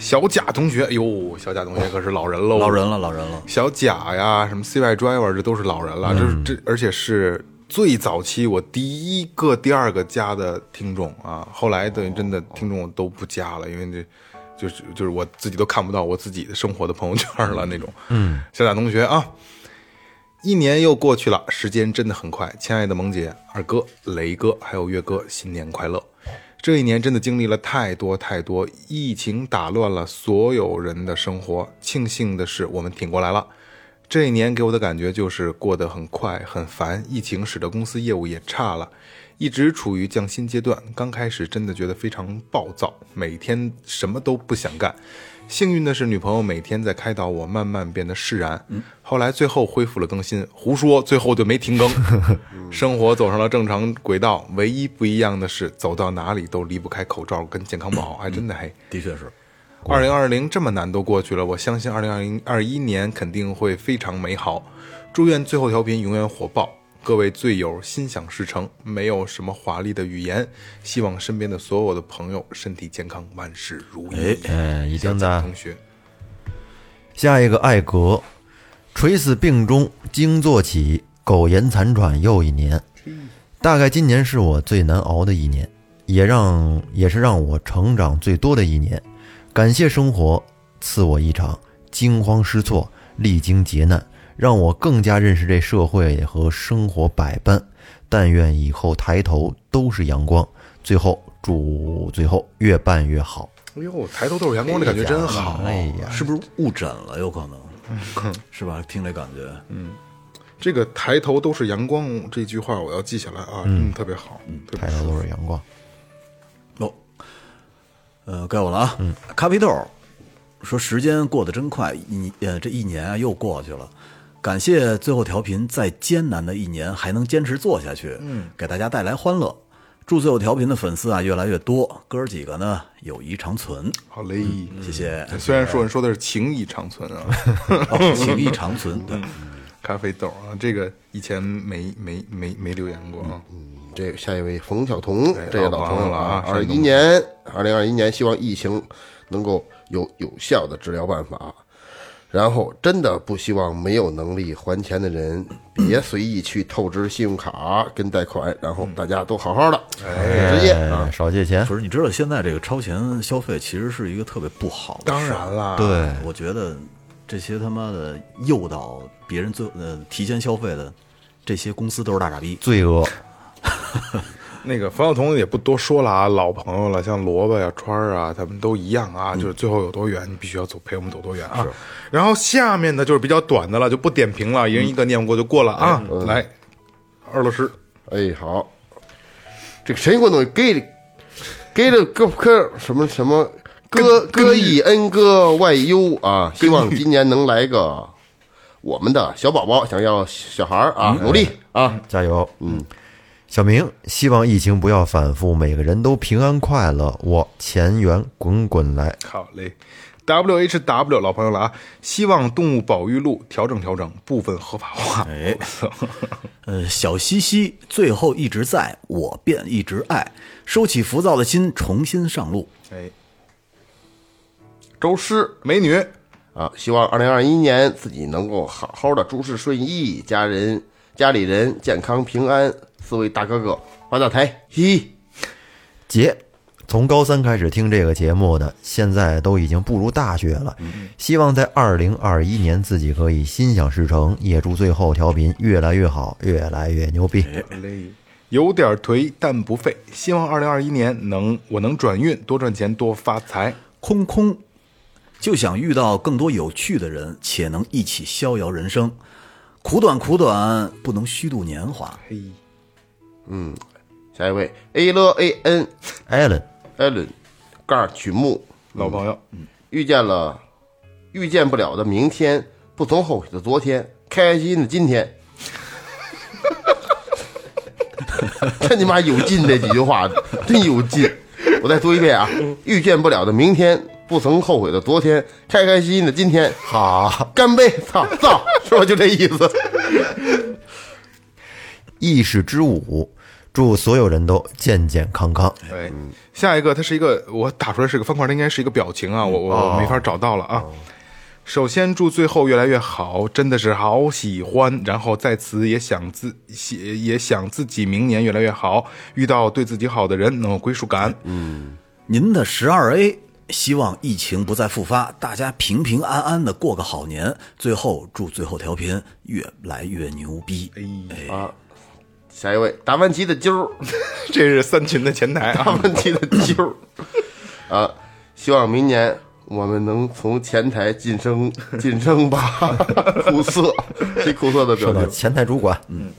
小贾同学，哎呦，小贾同学可是老人喽，老人了，老人了。小贾呀，什么 CY Driver，这都是老人了，这是这而且是最早期我第一个、第二个加的听众啊，后来等于真的听众我都不加了，因为这就是就是我自己都看不到我自己的生活的朋友圈了那种。嗯，小贾同学啊，一年又过去了，时间真的很快。亲爱的萌姐、二哥、雷哥还有月哥，新年快乐！这一年真的经历了太多太多，疫情打乱了所有人的生活。庆幸的是，我们挺过来了。这一年给我的感觉就是过得很快很烦，疫情使得公司业务也差了，一直处于降薪阶段。刚开始真的觉得非常暴躁，每天什么都不想干。幸运的是，女朋友每天在开导我，慢慢变得释然。后来最后恢复了更新，胡说，最后就没停更，*laughs* 生活走上了正常轨道。唯一不一样的是，走到哪里都离不开口罩跟健康宝，*laughs* 还真的还。的确是。二零二零这么难都过去了，我相信二零二零二一年肯定会非常美好。祝愿最后调频永远火爆，各位醉友心想事成。没有什么华丽的语言，希望身边的所有的朋友身体健康，万事如意。嗯，一定小的。同学，下一个艾格，垂死病中惊坐起，苟延残喘又一年。大概今年是我最难熬的一年，也让也是让我成长最多的一年。感谢生活赐我一场惊慌失措、历经劫难，让我更加认识这社会和生活百般。但愿以后抬头都是阳光。最后祝最后越办越好。哎呦，抬头都是阳光，这感觉真好。哎呀，是不是误诊了？有可能，是吧？听这感觉，嗯这个抬头都是阳光这句话，我要记下来啊，嗯，特别好，特别抬头都是阳光。哦，呃，该我了啊。嗯，咖啡豆说时间过得真快，一呃这一年啊又过去了。感谢最后调频在艰难的一年还能坚持做下去，嗯，给大家带来欢乐。祝最后调频的粉丝啊越来越多，哥儿几个呢友谊长存。好嘞。谢谢，虽然说你说的是情谊长存啊，*laughs* 哦情谊长存。对，咖啡豆啊，这个以前没没没没留言过啊。嗯这个下一位冯晓彤，哎这个老朋友了啊。二一年，二零二一年，希望疫情能够有有效的治疗办法。然后，真的不希望没有能力还钱的人别随意去透支信用卡跟贷款，然后大家都好好的，直接啊哎，。少借钱。不是，你知道现在这个超前消费其实是一个特别不好的当然啦，对，我觉得这些他妈的诱导别人最呃提前消费的这些公司都是大傻逼。罪恶，*laughs* 那个冯晓彤也不多说了啊，老朋友了，像萝卜呀、川儿啊，他们都一样啊，就是最后有多远，你必须要走陪我们走多远啊。然后下面的就是比较短的了，就不点评了，一人一个念过就过了啊。来，二老师，哎，好，这个谁给我弄给的给的哥哥什么什么哥哥以恩哥外忧啊！希望今年能来个我们的小宝宝，想要小孩儿啊，努力啊！加油！嗯，小明，希望疫情不要反复，每个人都平安快乐。我钱源滚滚来。好嘞。W H W 老朋友了啊，希望动物保育路调整调整，部分合法化。哎，呃，小西西最后一直在，我便一直爱，收起浮躁的心，重新上路。哎，周诗美女，啊，希望二零二一年自己能够好好的，诸事顺意，家人家里人健康平安。四位大哥哥发大财，嘻嘻。杰，从高三开始听这个节目的，现在都已经步入大学了。希望在二零二一年自己可以心想事成，也祝最后调频越来越好，越来越牛逼。有点颓但不废，希望二零二一年能我能转运，多赚钱，多发财。空空，就想遇到更多有趣的人，且能一起逍遥人生。苦短苦短，不能虚度年华。嘿，下一位 A 了 A N Allen，Allen 盖儿曲目，老朋友，遇见了遇见不了的明天，不曾后悔的昨天，开开心心的今天。*laughs* 真你妈有劲！这几句话真有劲。我再说一遍啊，遇见不了的明天，不曾后悔的昨天，开开心心的今天。好，干杯！操造，是吧？就这意思。*laughs* 意识之舞，祝所有人都健健康康。哎，下一个它是一个我打出来是个方块，它应该是一个表情啊，我我我没法找到了啊。首先祝最后越来越好，真的是好喜欢。然后在此也想自也也想自己明年越来越好，遇到对自己好的人，能有归属感。嗯您的十二 A 希望疫情不再复发，大家平平安安的过个好年。最后祝最后调频越来越牛逼。哎，啊，下一位达芬奇的揪儿，*laughs* 这是三群的前台达啊，*laughs* 芬奇的揪儿 *laughs* 啊，希望明年我们能从前台晋升晋升吧。苦涩，这苦涩的表受到情。前台主管。嗯，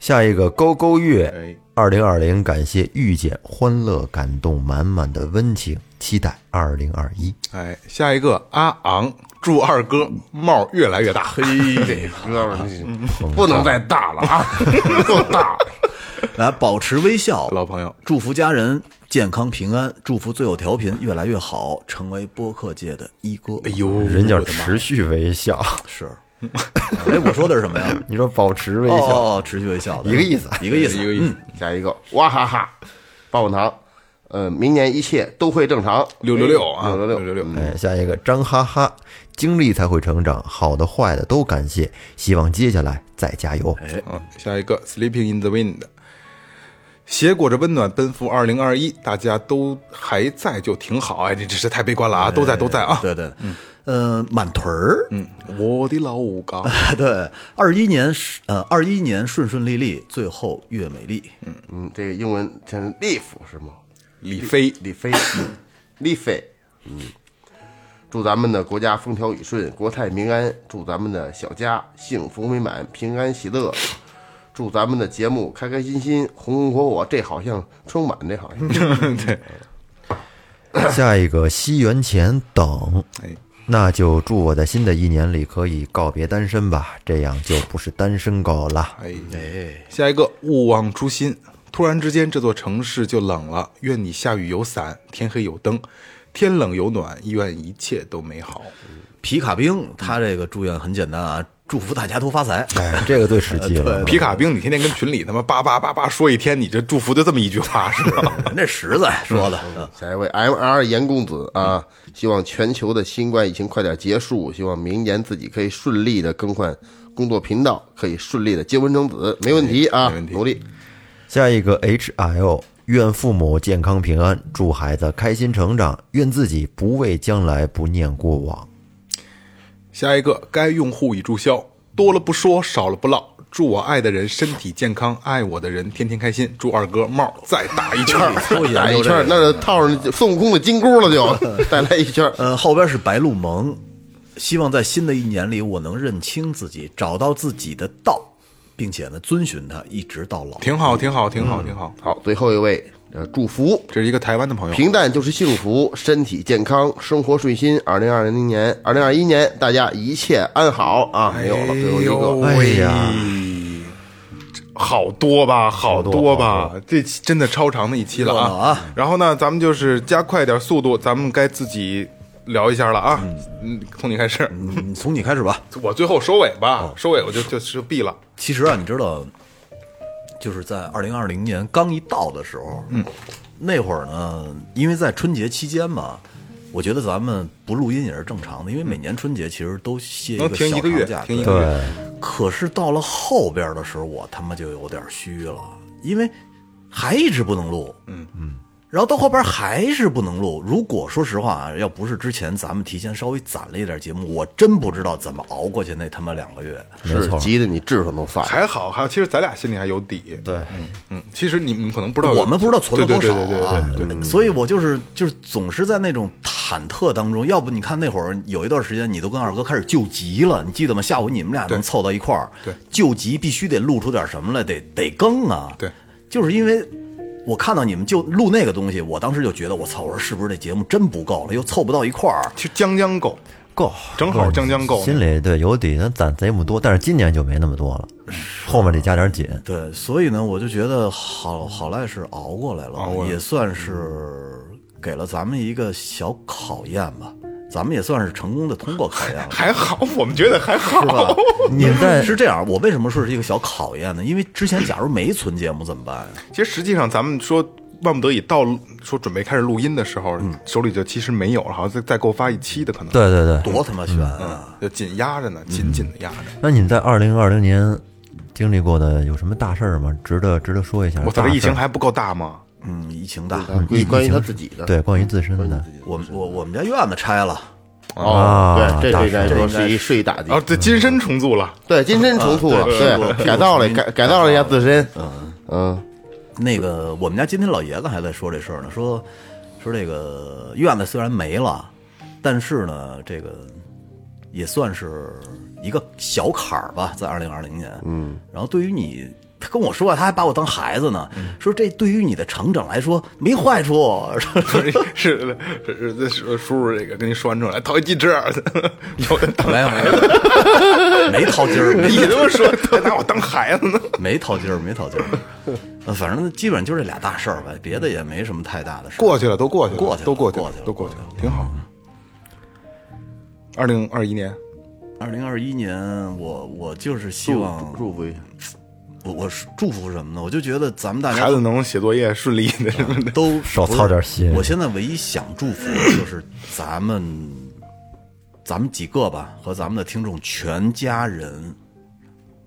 下一个勾勾月哎，二零二零，感谢遇见，欢乐感动满满的温情，期待二零二一。哎，下一个阿昂，祝二哥帽越来越大。嘿，这哥们儿不能再大了啊，*laughs* 够大。了。来保持微笑，老朋友，祝福家人健康平安，祝福最后调频越来越好，成为播客界的一哥。哎呦，人家持续微笑，是，哎，我说的是什么呀？*laughs* 你说保持微笑，哦哦，哦持续微笑，一个意思。一个意思，一个意思。下一个，哇哈哈，棒棒糖，呃，明年一切都会正常。六六六啊，六六六。六六，哎，下一个张哈哈，经历才会成长，好的坏的都感谢，希望接下来再加油。哎，嗯，下一个 Sleeping in the Wind，携裹着温暖奔赴二零二一，大家都还在就挺好。哎，你这是太悲观了啊，都在都在啊。对对，嗯呃，满屯儿，嗯，我的老家，*laughs* 对，二一年是呃，二一年顺顺利利，最后越美丽。嗯嗯，这个英文叫 leaf 是吗？李飞，李飞，李飞，嗯，祝咱们的国家风调雨顺，国泰民安，祝咱们的小家幸福美满，平安喜乐。祝咱们的节目开开心心，红红火火。这好像春晚，这好像 *laughs* 对，*laughs* 下一个西元前等，哎，那就祝我在新的一年里可以告别单身吧，这样就不是单身狗了。哎，哎，下一个勿忘初心。突然之间，这座城市就冷了。愿你下雨有伞，天黑有灯，天冷有暖。愿一切都美好。皮卡兵他这个祝愿很简单啊，祝福大家都发财。哎，这个最实际了。*laughs* 皮卡兵，你天天跟群里他妈叭叭叭叭说一天，你这祝福就这么一句话是吧？*laughs* 人这实在说的，嗯下一位 M R 严公子啊，希望全球的新冠疫情快点结束，希望明年自己可以顺利的更换工作频道，可以顺利的结婚生子，没问题啊，没问题努力。下一个 H L，愿父母健康平安，祝孩子开心成长，愿自己不畏将来，不念过往。下一个，该用户已注销，多了不说，少了不唠。祝我爱的人身体健康，爱我的人天天开心。祝二哥帽再打一圈儿。*laughs* 都研打一圈。*laughs* 那就套上孙悟空的金箍了就，再来一圈儿。*laughs* 呃，后边是白鹿萌，希望在新的一年里，我能认清自己，找到自己的道，并且呢，遵循它，一直到老。挺好，挺好，挺好，挺好。好，最后一位，呃，祝福这是一个台湾的朋友，平淡就是幸福，身体健康，生活顺心。二零二零年，二零二一年，大家一切安好啊！没有了，最后一个。哎呀，好多吧，好多吧，这期真的超长的一期了啊啊！然后呢，咱们就是加快点速度，咱们该自己聊一下了啊。嗯，从你开始，你，从你开始吧。*laughs* 我最后收尾吧，收尾我就就就闭了。其实啊，你知道，就是在二零二零年刚一到的时候，嗯，那会儿呢，因为在春节期间嘛，我觉得咱们不录音也是正常的，因为每年春节其实都歇一能个小停一个月长假，停一个月。对，可是到了后边的时候，我他妈就有点虚了，因为还一直不能录，嗯嗯，然后到后边还是不能录。如果说实话啊，要不是之前咱们提前稍微攒了一点节目，我真不知道怎么熬过去那他妈两个月。是急得你痔疮都犯了。还好，还有，其实咱俩心里还有底。对，嗯，其实你们可能不知道，我们不知道存了多少对对对啊对对对，所以我就是就是总是在那种忐忑当中。要不你看那会儿有一段时间，你都跟二哥开始救急了，你记得吗？下午你们俩能凑到一块儿，对救急必须得录出点什么来，得得更啊。对，就是因为我看到你们就录那个东西，我当时就觉得我操，我说是不是这节目真不够了，又凑不到一块儿。其实将将够，够，正好将将够。心里对有底，咱攒贼不多，但是今年就没那么多了，后面得加点紧。对，所以呢，我就觉得好好赖是熬过来了，也算是给了咱们一个小考验吧。咱们也算是成功的通过考验了，*laughs* 还好，我们觉得还好。是吧？*laughs* 你们在是这样，我为什么说是一个小考验呢？因为之前假如没存节目怎么办呀？其实实际上，咱们说万不得已到说准备开始录音的时候，手里就其实没有了，好像再再给我发一期的可能。对对对，多他妈悬啊！就紧压着呢，紧紧的压着。那你在二零二零年经历过的有什么大事儿吗？值得值得说一下？我操，这疫情还不够大吗？嗯，疫情大，关关于他自己的，对，关于自身的，我们我我们家院子拆了，哦啊，对，这大这这是一是一打击哦，对金身重组了，对，金身重塑了，对，改造了改改造了一下自身，嗯。嗯。那个我们家今天老爷子还在说这事儿呢，说说这个院子虽然没了，但是呢，这个也算是一个小坎儿吧，在二零二零年。嗯，然后对于你，他跟我说，他还把我当孩子呢，说这对于你的成长来说没坏处。*laughs* 是是是是叔叔这个跟你说完之后来掏一鸡翅，有的没有没有，*laughs* 没掏鸡儿，*laughs* 你这么说，还拿我当孩子呢？没掏鸡儿，没掏鸡儿。呃，反正基本上就这俩大事儿吧，别的也没什么太大的事。过去了，都过去了，过去了都过去过去了都过去了，挺好。二零二一年，二零二一年，我我就是希望祝福一下，我我是祝福什么呢？我就觉得咱们大家孩子能写作业顺利的什么的，都少操点心我现在唯一想祝福的就是咱们，咱们几个吧，和咱们的听众全家人，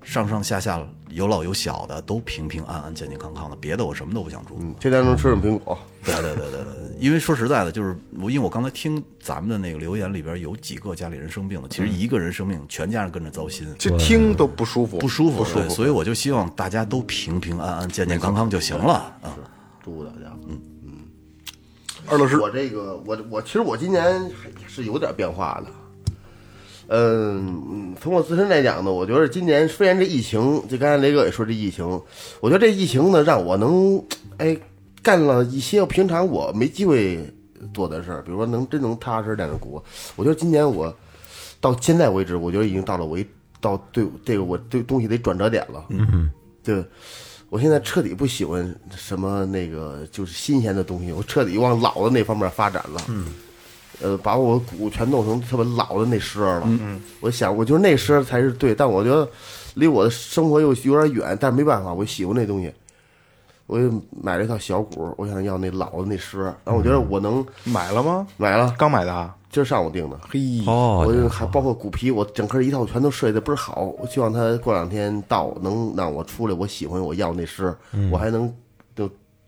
上上下下有老有小的都平平安安、健健康康的。别的我什么都不想祝嗯。天天能吃上苹果，对对对对对，因为说实在的，就是我因为我刚才听咱们的那个留言里边有几个家里人生病了，其实一个人生病，全家人跟着糟心。就听都不舒服，不舒服，不舒服。对所以我就希望大家都平平安安、健健康康就行了啊。祝福大家。嗯嗯二老师，我这个我我其实我今年是有点变化的。嗯，嗯从我自身来讲呢，我觉得今年虽然这疫情，就刚才雷哥也说这疫情，我觉得这疫情呢让我能哎干了一些平常我没机会做的事儿，比如说能真能踏实点的鼓。我觉得今年我到现在为止，我觉得已经到了我一到对这个我对东西得转折点了。嗯，对。我现在彻底不喜欢什么那个就是新鲜的东西，我彻底往老的那方面发展了。嗯，呃，把我鼓全弄成特别老的那声儿了。嗯我想，我觉得那声儿才是对，但我觉得离我的生活又有点远，但是没办法，我喜欢那东西。我就买了一套小鼓，我想要那老的那声儿，然后我觉得我能买了吗？买了，刚买的啊？今儿上午订的。嘿，哦我就还包括鼓皮，我整个一套全都设计的倍儿好。我希望他过两天到，能让我出来，我喜欢，我要那诗，我还能就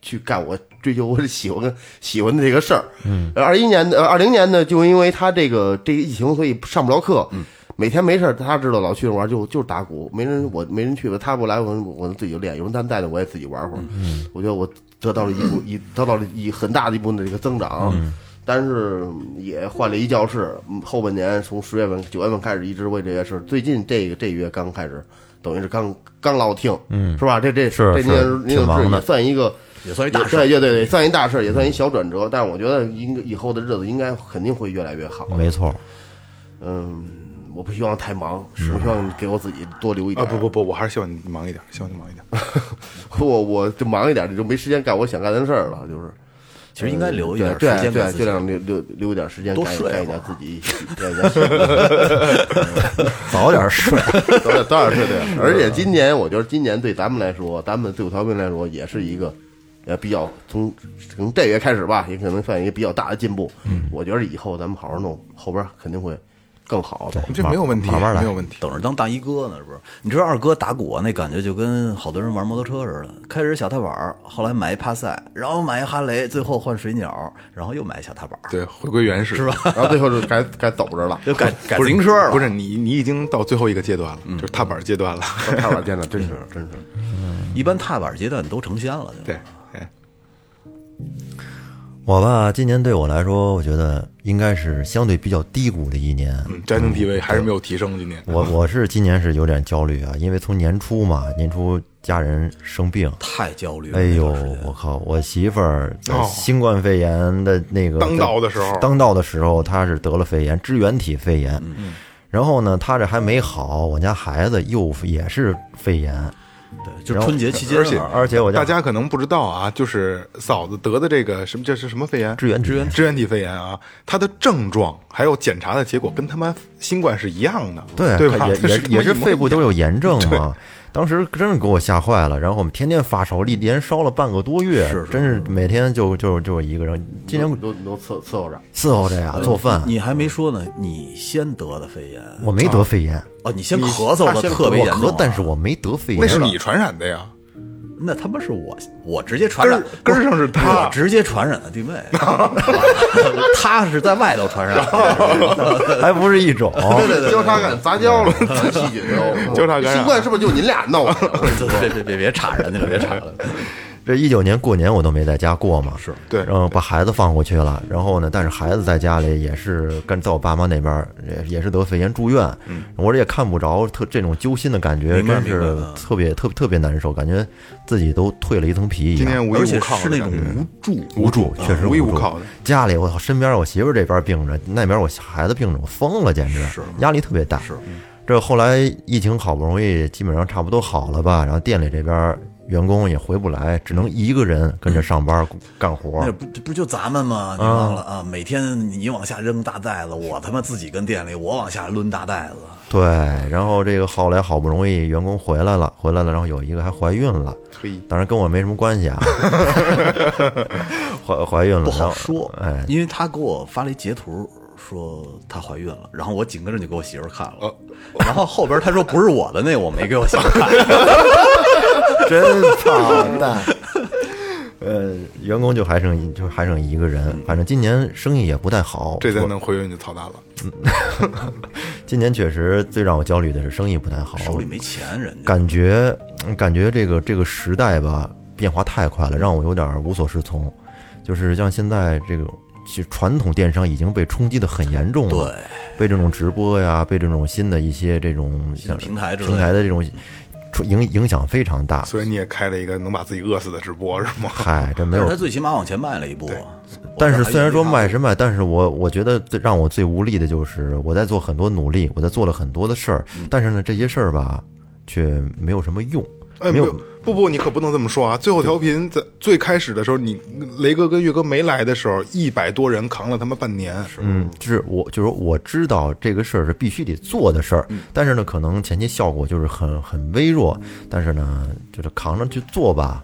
去干我追求我喜欢喜欢的这个事儿。嗯，二一年的二零年呢，就因为他这个这个疫情，所以上不了课。嗯。每天没事儿他知道老去那玩就就是打鼓，没人我没人去了，他不来我我自己就练，有人他带的我也自己玩会儿。嗯，我觉得我得到了一部一得到了一很大的一部分的这个增长。但是也换了一教室，嗯后半年从十月份、九月份开始一直为这些事。最近这个这月刚开始，等于是刚刚落听，嗯，是吧？这这是是这您您的也算一个也算一大事儿对对对对，算一大事儿，也算一小转折。但是我觉得应以后的日子应该肯定会越来越好。没错，嗯，我不希望太忙，我希望给我自己多留一啊点。不不不，我还是希望你忙一点，希望你忙一点。*laughs* 我我就忙一点，就没时间干我想干的事儿了，就是。其实应该留一点时对对对，间给自己尽量留留留一点时间多干一干一睡点自己 *laughs* 早点睡。早点早点睡对。而且今年我觉得今年对咱们来说，咱们最后调频来说，也是一个呃比较从从这月开始吧，也可能算一个比较大的进步。嗯，我觉得以后咱们好好弄，后边肯定会更好的。这没有问题，慢慢来没有问题。等着当大衣哥呢，是不是？你知道二哥打鼓啊那感觉就跟好多人玩摩托车似的，开始小踏板，后来买一帕赛，然后买一哈雷，最后换水鸟，然后又买一小踏板，对，回归原始是吧？然后最后就该该走着了，就改改不是自行车了。不是你，你已经到最后一个阶段了，就是踏板阶段了。踏板阶段，真是真是。一般踏板阶段都成仙了，就对，哎，我吧，今年对我来说，我觉得应该是相对比较低谷的一年。嗯，家庭地位还是没有提升。今年我我是今年是有点焦虑啊，因为从年初嘛，年初家人生病，*laughs* 太焦虑了。哎呦我靠！我媳妇儿新冠肺炎的那个当道的时候当道的时候，她是得了肺炎，支原体肺炎。嗯然后呢，她这还没好，我家孩子又也是肺炎，对，就是春节期间而且啊而且我大家可能不知道啊，就是嫂子得的这个什么，这是什么肺炎？支原体支原支原体肺炎啊，它的症状还有检查的结果跟他妈新冠是一样的，对对吧？也也是肺部都有炎症嘛。当时真是给我吓坏了，然后我们天天发烧，一连烧了半个多月，是是真是每天就就就一个人。今年都都伺伺候着，伺候着呀，做饭，你还没说呢，你先得的肺炎我没得肺炎，哦，你先咳嗽的特别严重啊，咳，但是我没得肺炎。那是你传染的呀。那他妈是我我直接传染根儿，上是他我直接传染的定位，*laughs* 他是在外头传染，*laughs* 还不是一种。交叉感杂交了，自细菌都交叉感染新冠是不是就你俩弄的？*laughs* 别别别别插人家了，别插了。这一九年过年我都没在家过嘛，是对然后把孩子放过去了，然后呢，但是孩子在家里也是跟在我爸妈那边儿也也是得肺炎住院，我这也看不着特这种揪心的感觉，真是特别特特别难受，感觉自己都蜕了一层皮一样。今天无而且依无靠是那种无助，无助，确实无依助无靠的。家里我操，身边我媳妇这边病着，那边我孩子病着，我疯了，简直是压力特别大。是这后来疫情好不容易基本上差不多好了吧，然后店里这边员工也回不来，只能一个人跟着上班干活那。不不就咱们吗？你忘了啊？每天你往下扔大袋子，我他妈自己跟店里我往下抡大袋子。对，然后这个后来好不容易员工回来了，回来了，然后有一个还怀孕了，嘿，当然跟我没什么关系啊，*laughs* 怀怀孕了，不好说，哎，因为他给我发了一截图，说她怀孕了，然后我紧跟着就给我媳妇看了，哦然后后边他说不是我的那个我没给我媳妇儿看，真操蛋。*laughs* 呃，员工就还剩一就还剩一个人，反正今年生意也不太好。这再说能回应就操蛋了。*laughs* 今年确实最让我焦虑的是生意不太好，手里没钱，人家感觉嗯感觉这个这个时代吧变化太快了，让我有点无所适从。就是像现在这个，其实传统电商已经被冲击的很严重了，对被这种直播呀，被这种新的一些这种像平台平台的这种影影响非常大。所以你也开了一个能把自己饿死的直播是吗？嗨，这没有他最起码往前迈了一步。但是虽然说迈是是卖，但是我我觉得最让我最无力的就是我在做很多努力，我在做了很多的事儿，但是呢，这些事儿吧却没有什么用，哎，没有不不，你可不能这么说啊！最后调频在最开始的时候，你雷哥跟岳哥没来的时候，一百多人扛了他妈半年，嗯，就是我就是我知道这个事儿是必须得做的事儿，嗯但是呢，可能前期效果就是很很微弱，但是呢，就是扛着去做吧。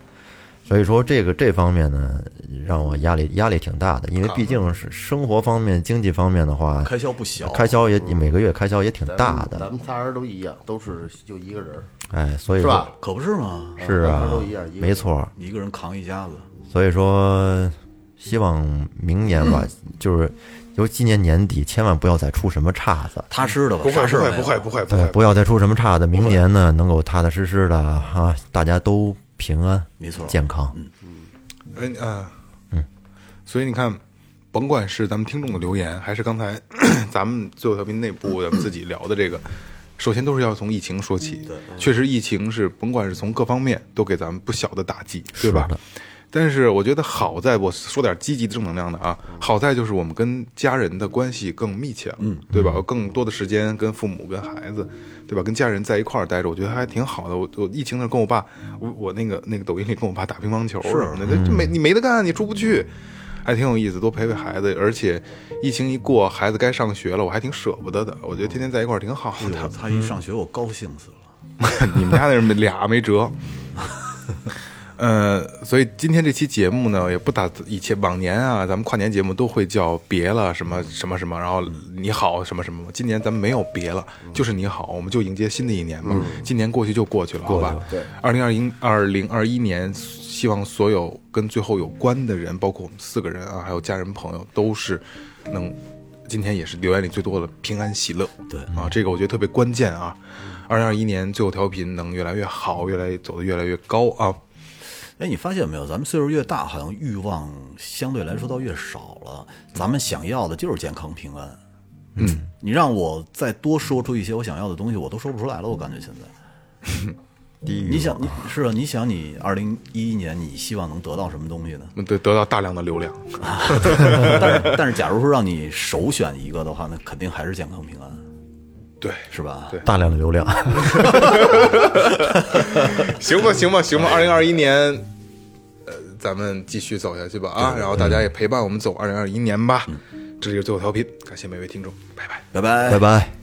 所以说这个这方面呢，让我压力压力挺大的，因为毕竟是生活方面、经济方面的话，开销不小，开销也每个月开销也挺大的，咱们仨人都一样，都是就一个人，哎，所以说是吧？可不是吗？是啊都一样没错。一个人扛一家子，所以说，希望明年吧，*clears throat* 就是由今年年底，千万不要再出什么岔子，踏实的吧，不会不会不会不会对，会，不要再出什么岔子。明年呢，能够踏踏实实的啊，大家都平安、没错，健康。哎啊，嗯，所以你看，甭管是咱们听众的留言，还是刚才 *coughs* 咱们最后调频内部咱们自己聊的这个，首先都是要从疫情说起。确实，疫情是甭管是从各方面都给咱们不小的打击，对吧？但是我觉得好在，我说点积极的正能量的啊，好在就是我们跟家人的关系更密切了，嗯，对吧？有更多的时间跟父母、跟孩子，对吧？跟家人在一块儿待着，我觉得还挺好的。我我疫情的时候跟我爸，我我那个那个抖音里跟我爸打乒乓球什么的，这没你没得干，你出不去，还挺有意思，多陪陪孩子。而且疫情一过，孩子该上学了，我还挺舍不得的。我觉得天天在一块儿挺好的。他他一上学我高兴死了。*laughs* 你们家那人俩没辙。*laughs* 呃，所以今天这期节目呢，也不打以前往年啊，咱们跨年节目都会叫别了什么什么什么，然后你好什么什么。今年咱们没有别了，就是你好，我们就迎接新的一年嘛。今年过去就过去了，好吧？对，二零二一二零二一年，希望所有跟最后有关的人，包括我们四个人啊，还有家人朋友，都是能。今天也是留言里最多的平安喜乐，对啊，这个我觉得特别关键啊。二零二一年最后调频能越来越好，越来走得越来越高啊。哎，你发现没有？咱们岁数越大，好像欲望相对来说倒越少了。咱们想要的就是健康平安。嗯，你让我再多说出一些我想要的东西，我都说不出来了。我感觉现在，*laughs* 低你想，你是啊？你想，你二零一一年你希望能得到什么东西呢？那得得到大量的流量，*laughs* 但是，但是，假如说让你首选一个的话，那肯定还是健康平安，对，是吧？对大量的流量，*laughs* 行吧，行吧，行吧。二零二一年，呃，咱们继续走下去吧啊！然后大家也陪伴我们走二零二一年吧。这里是最后调频，感谢每位听众，拜拜。拜拜拜拜。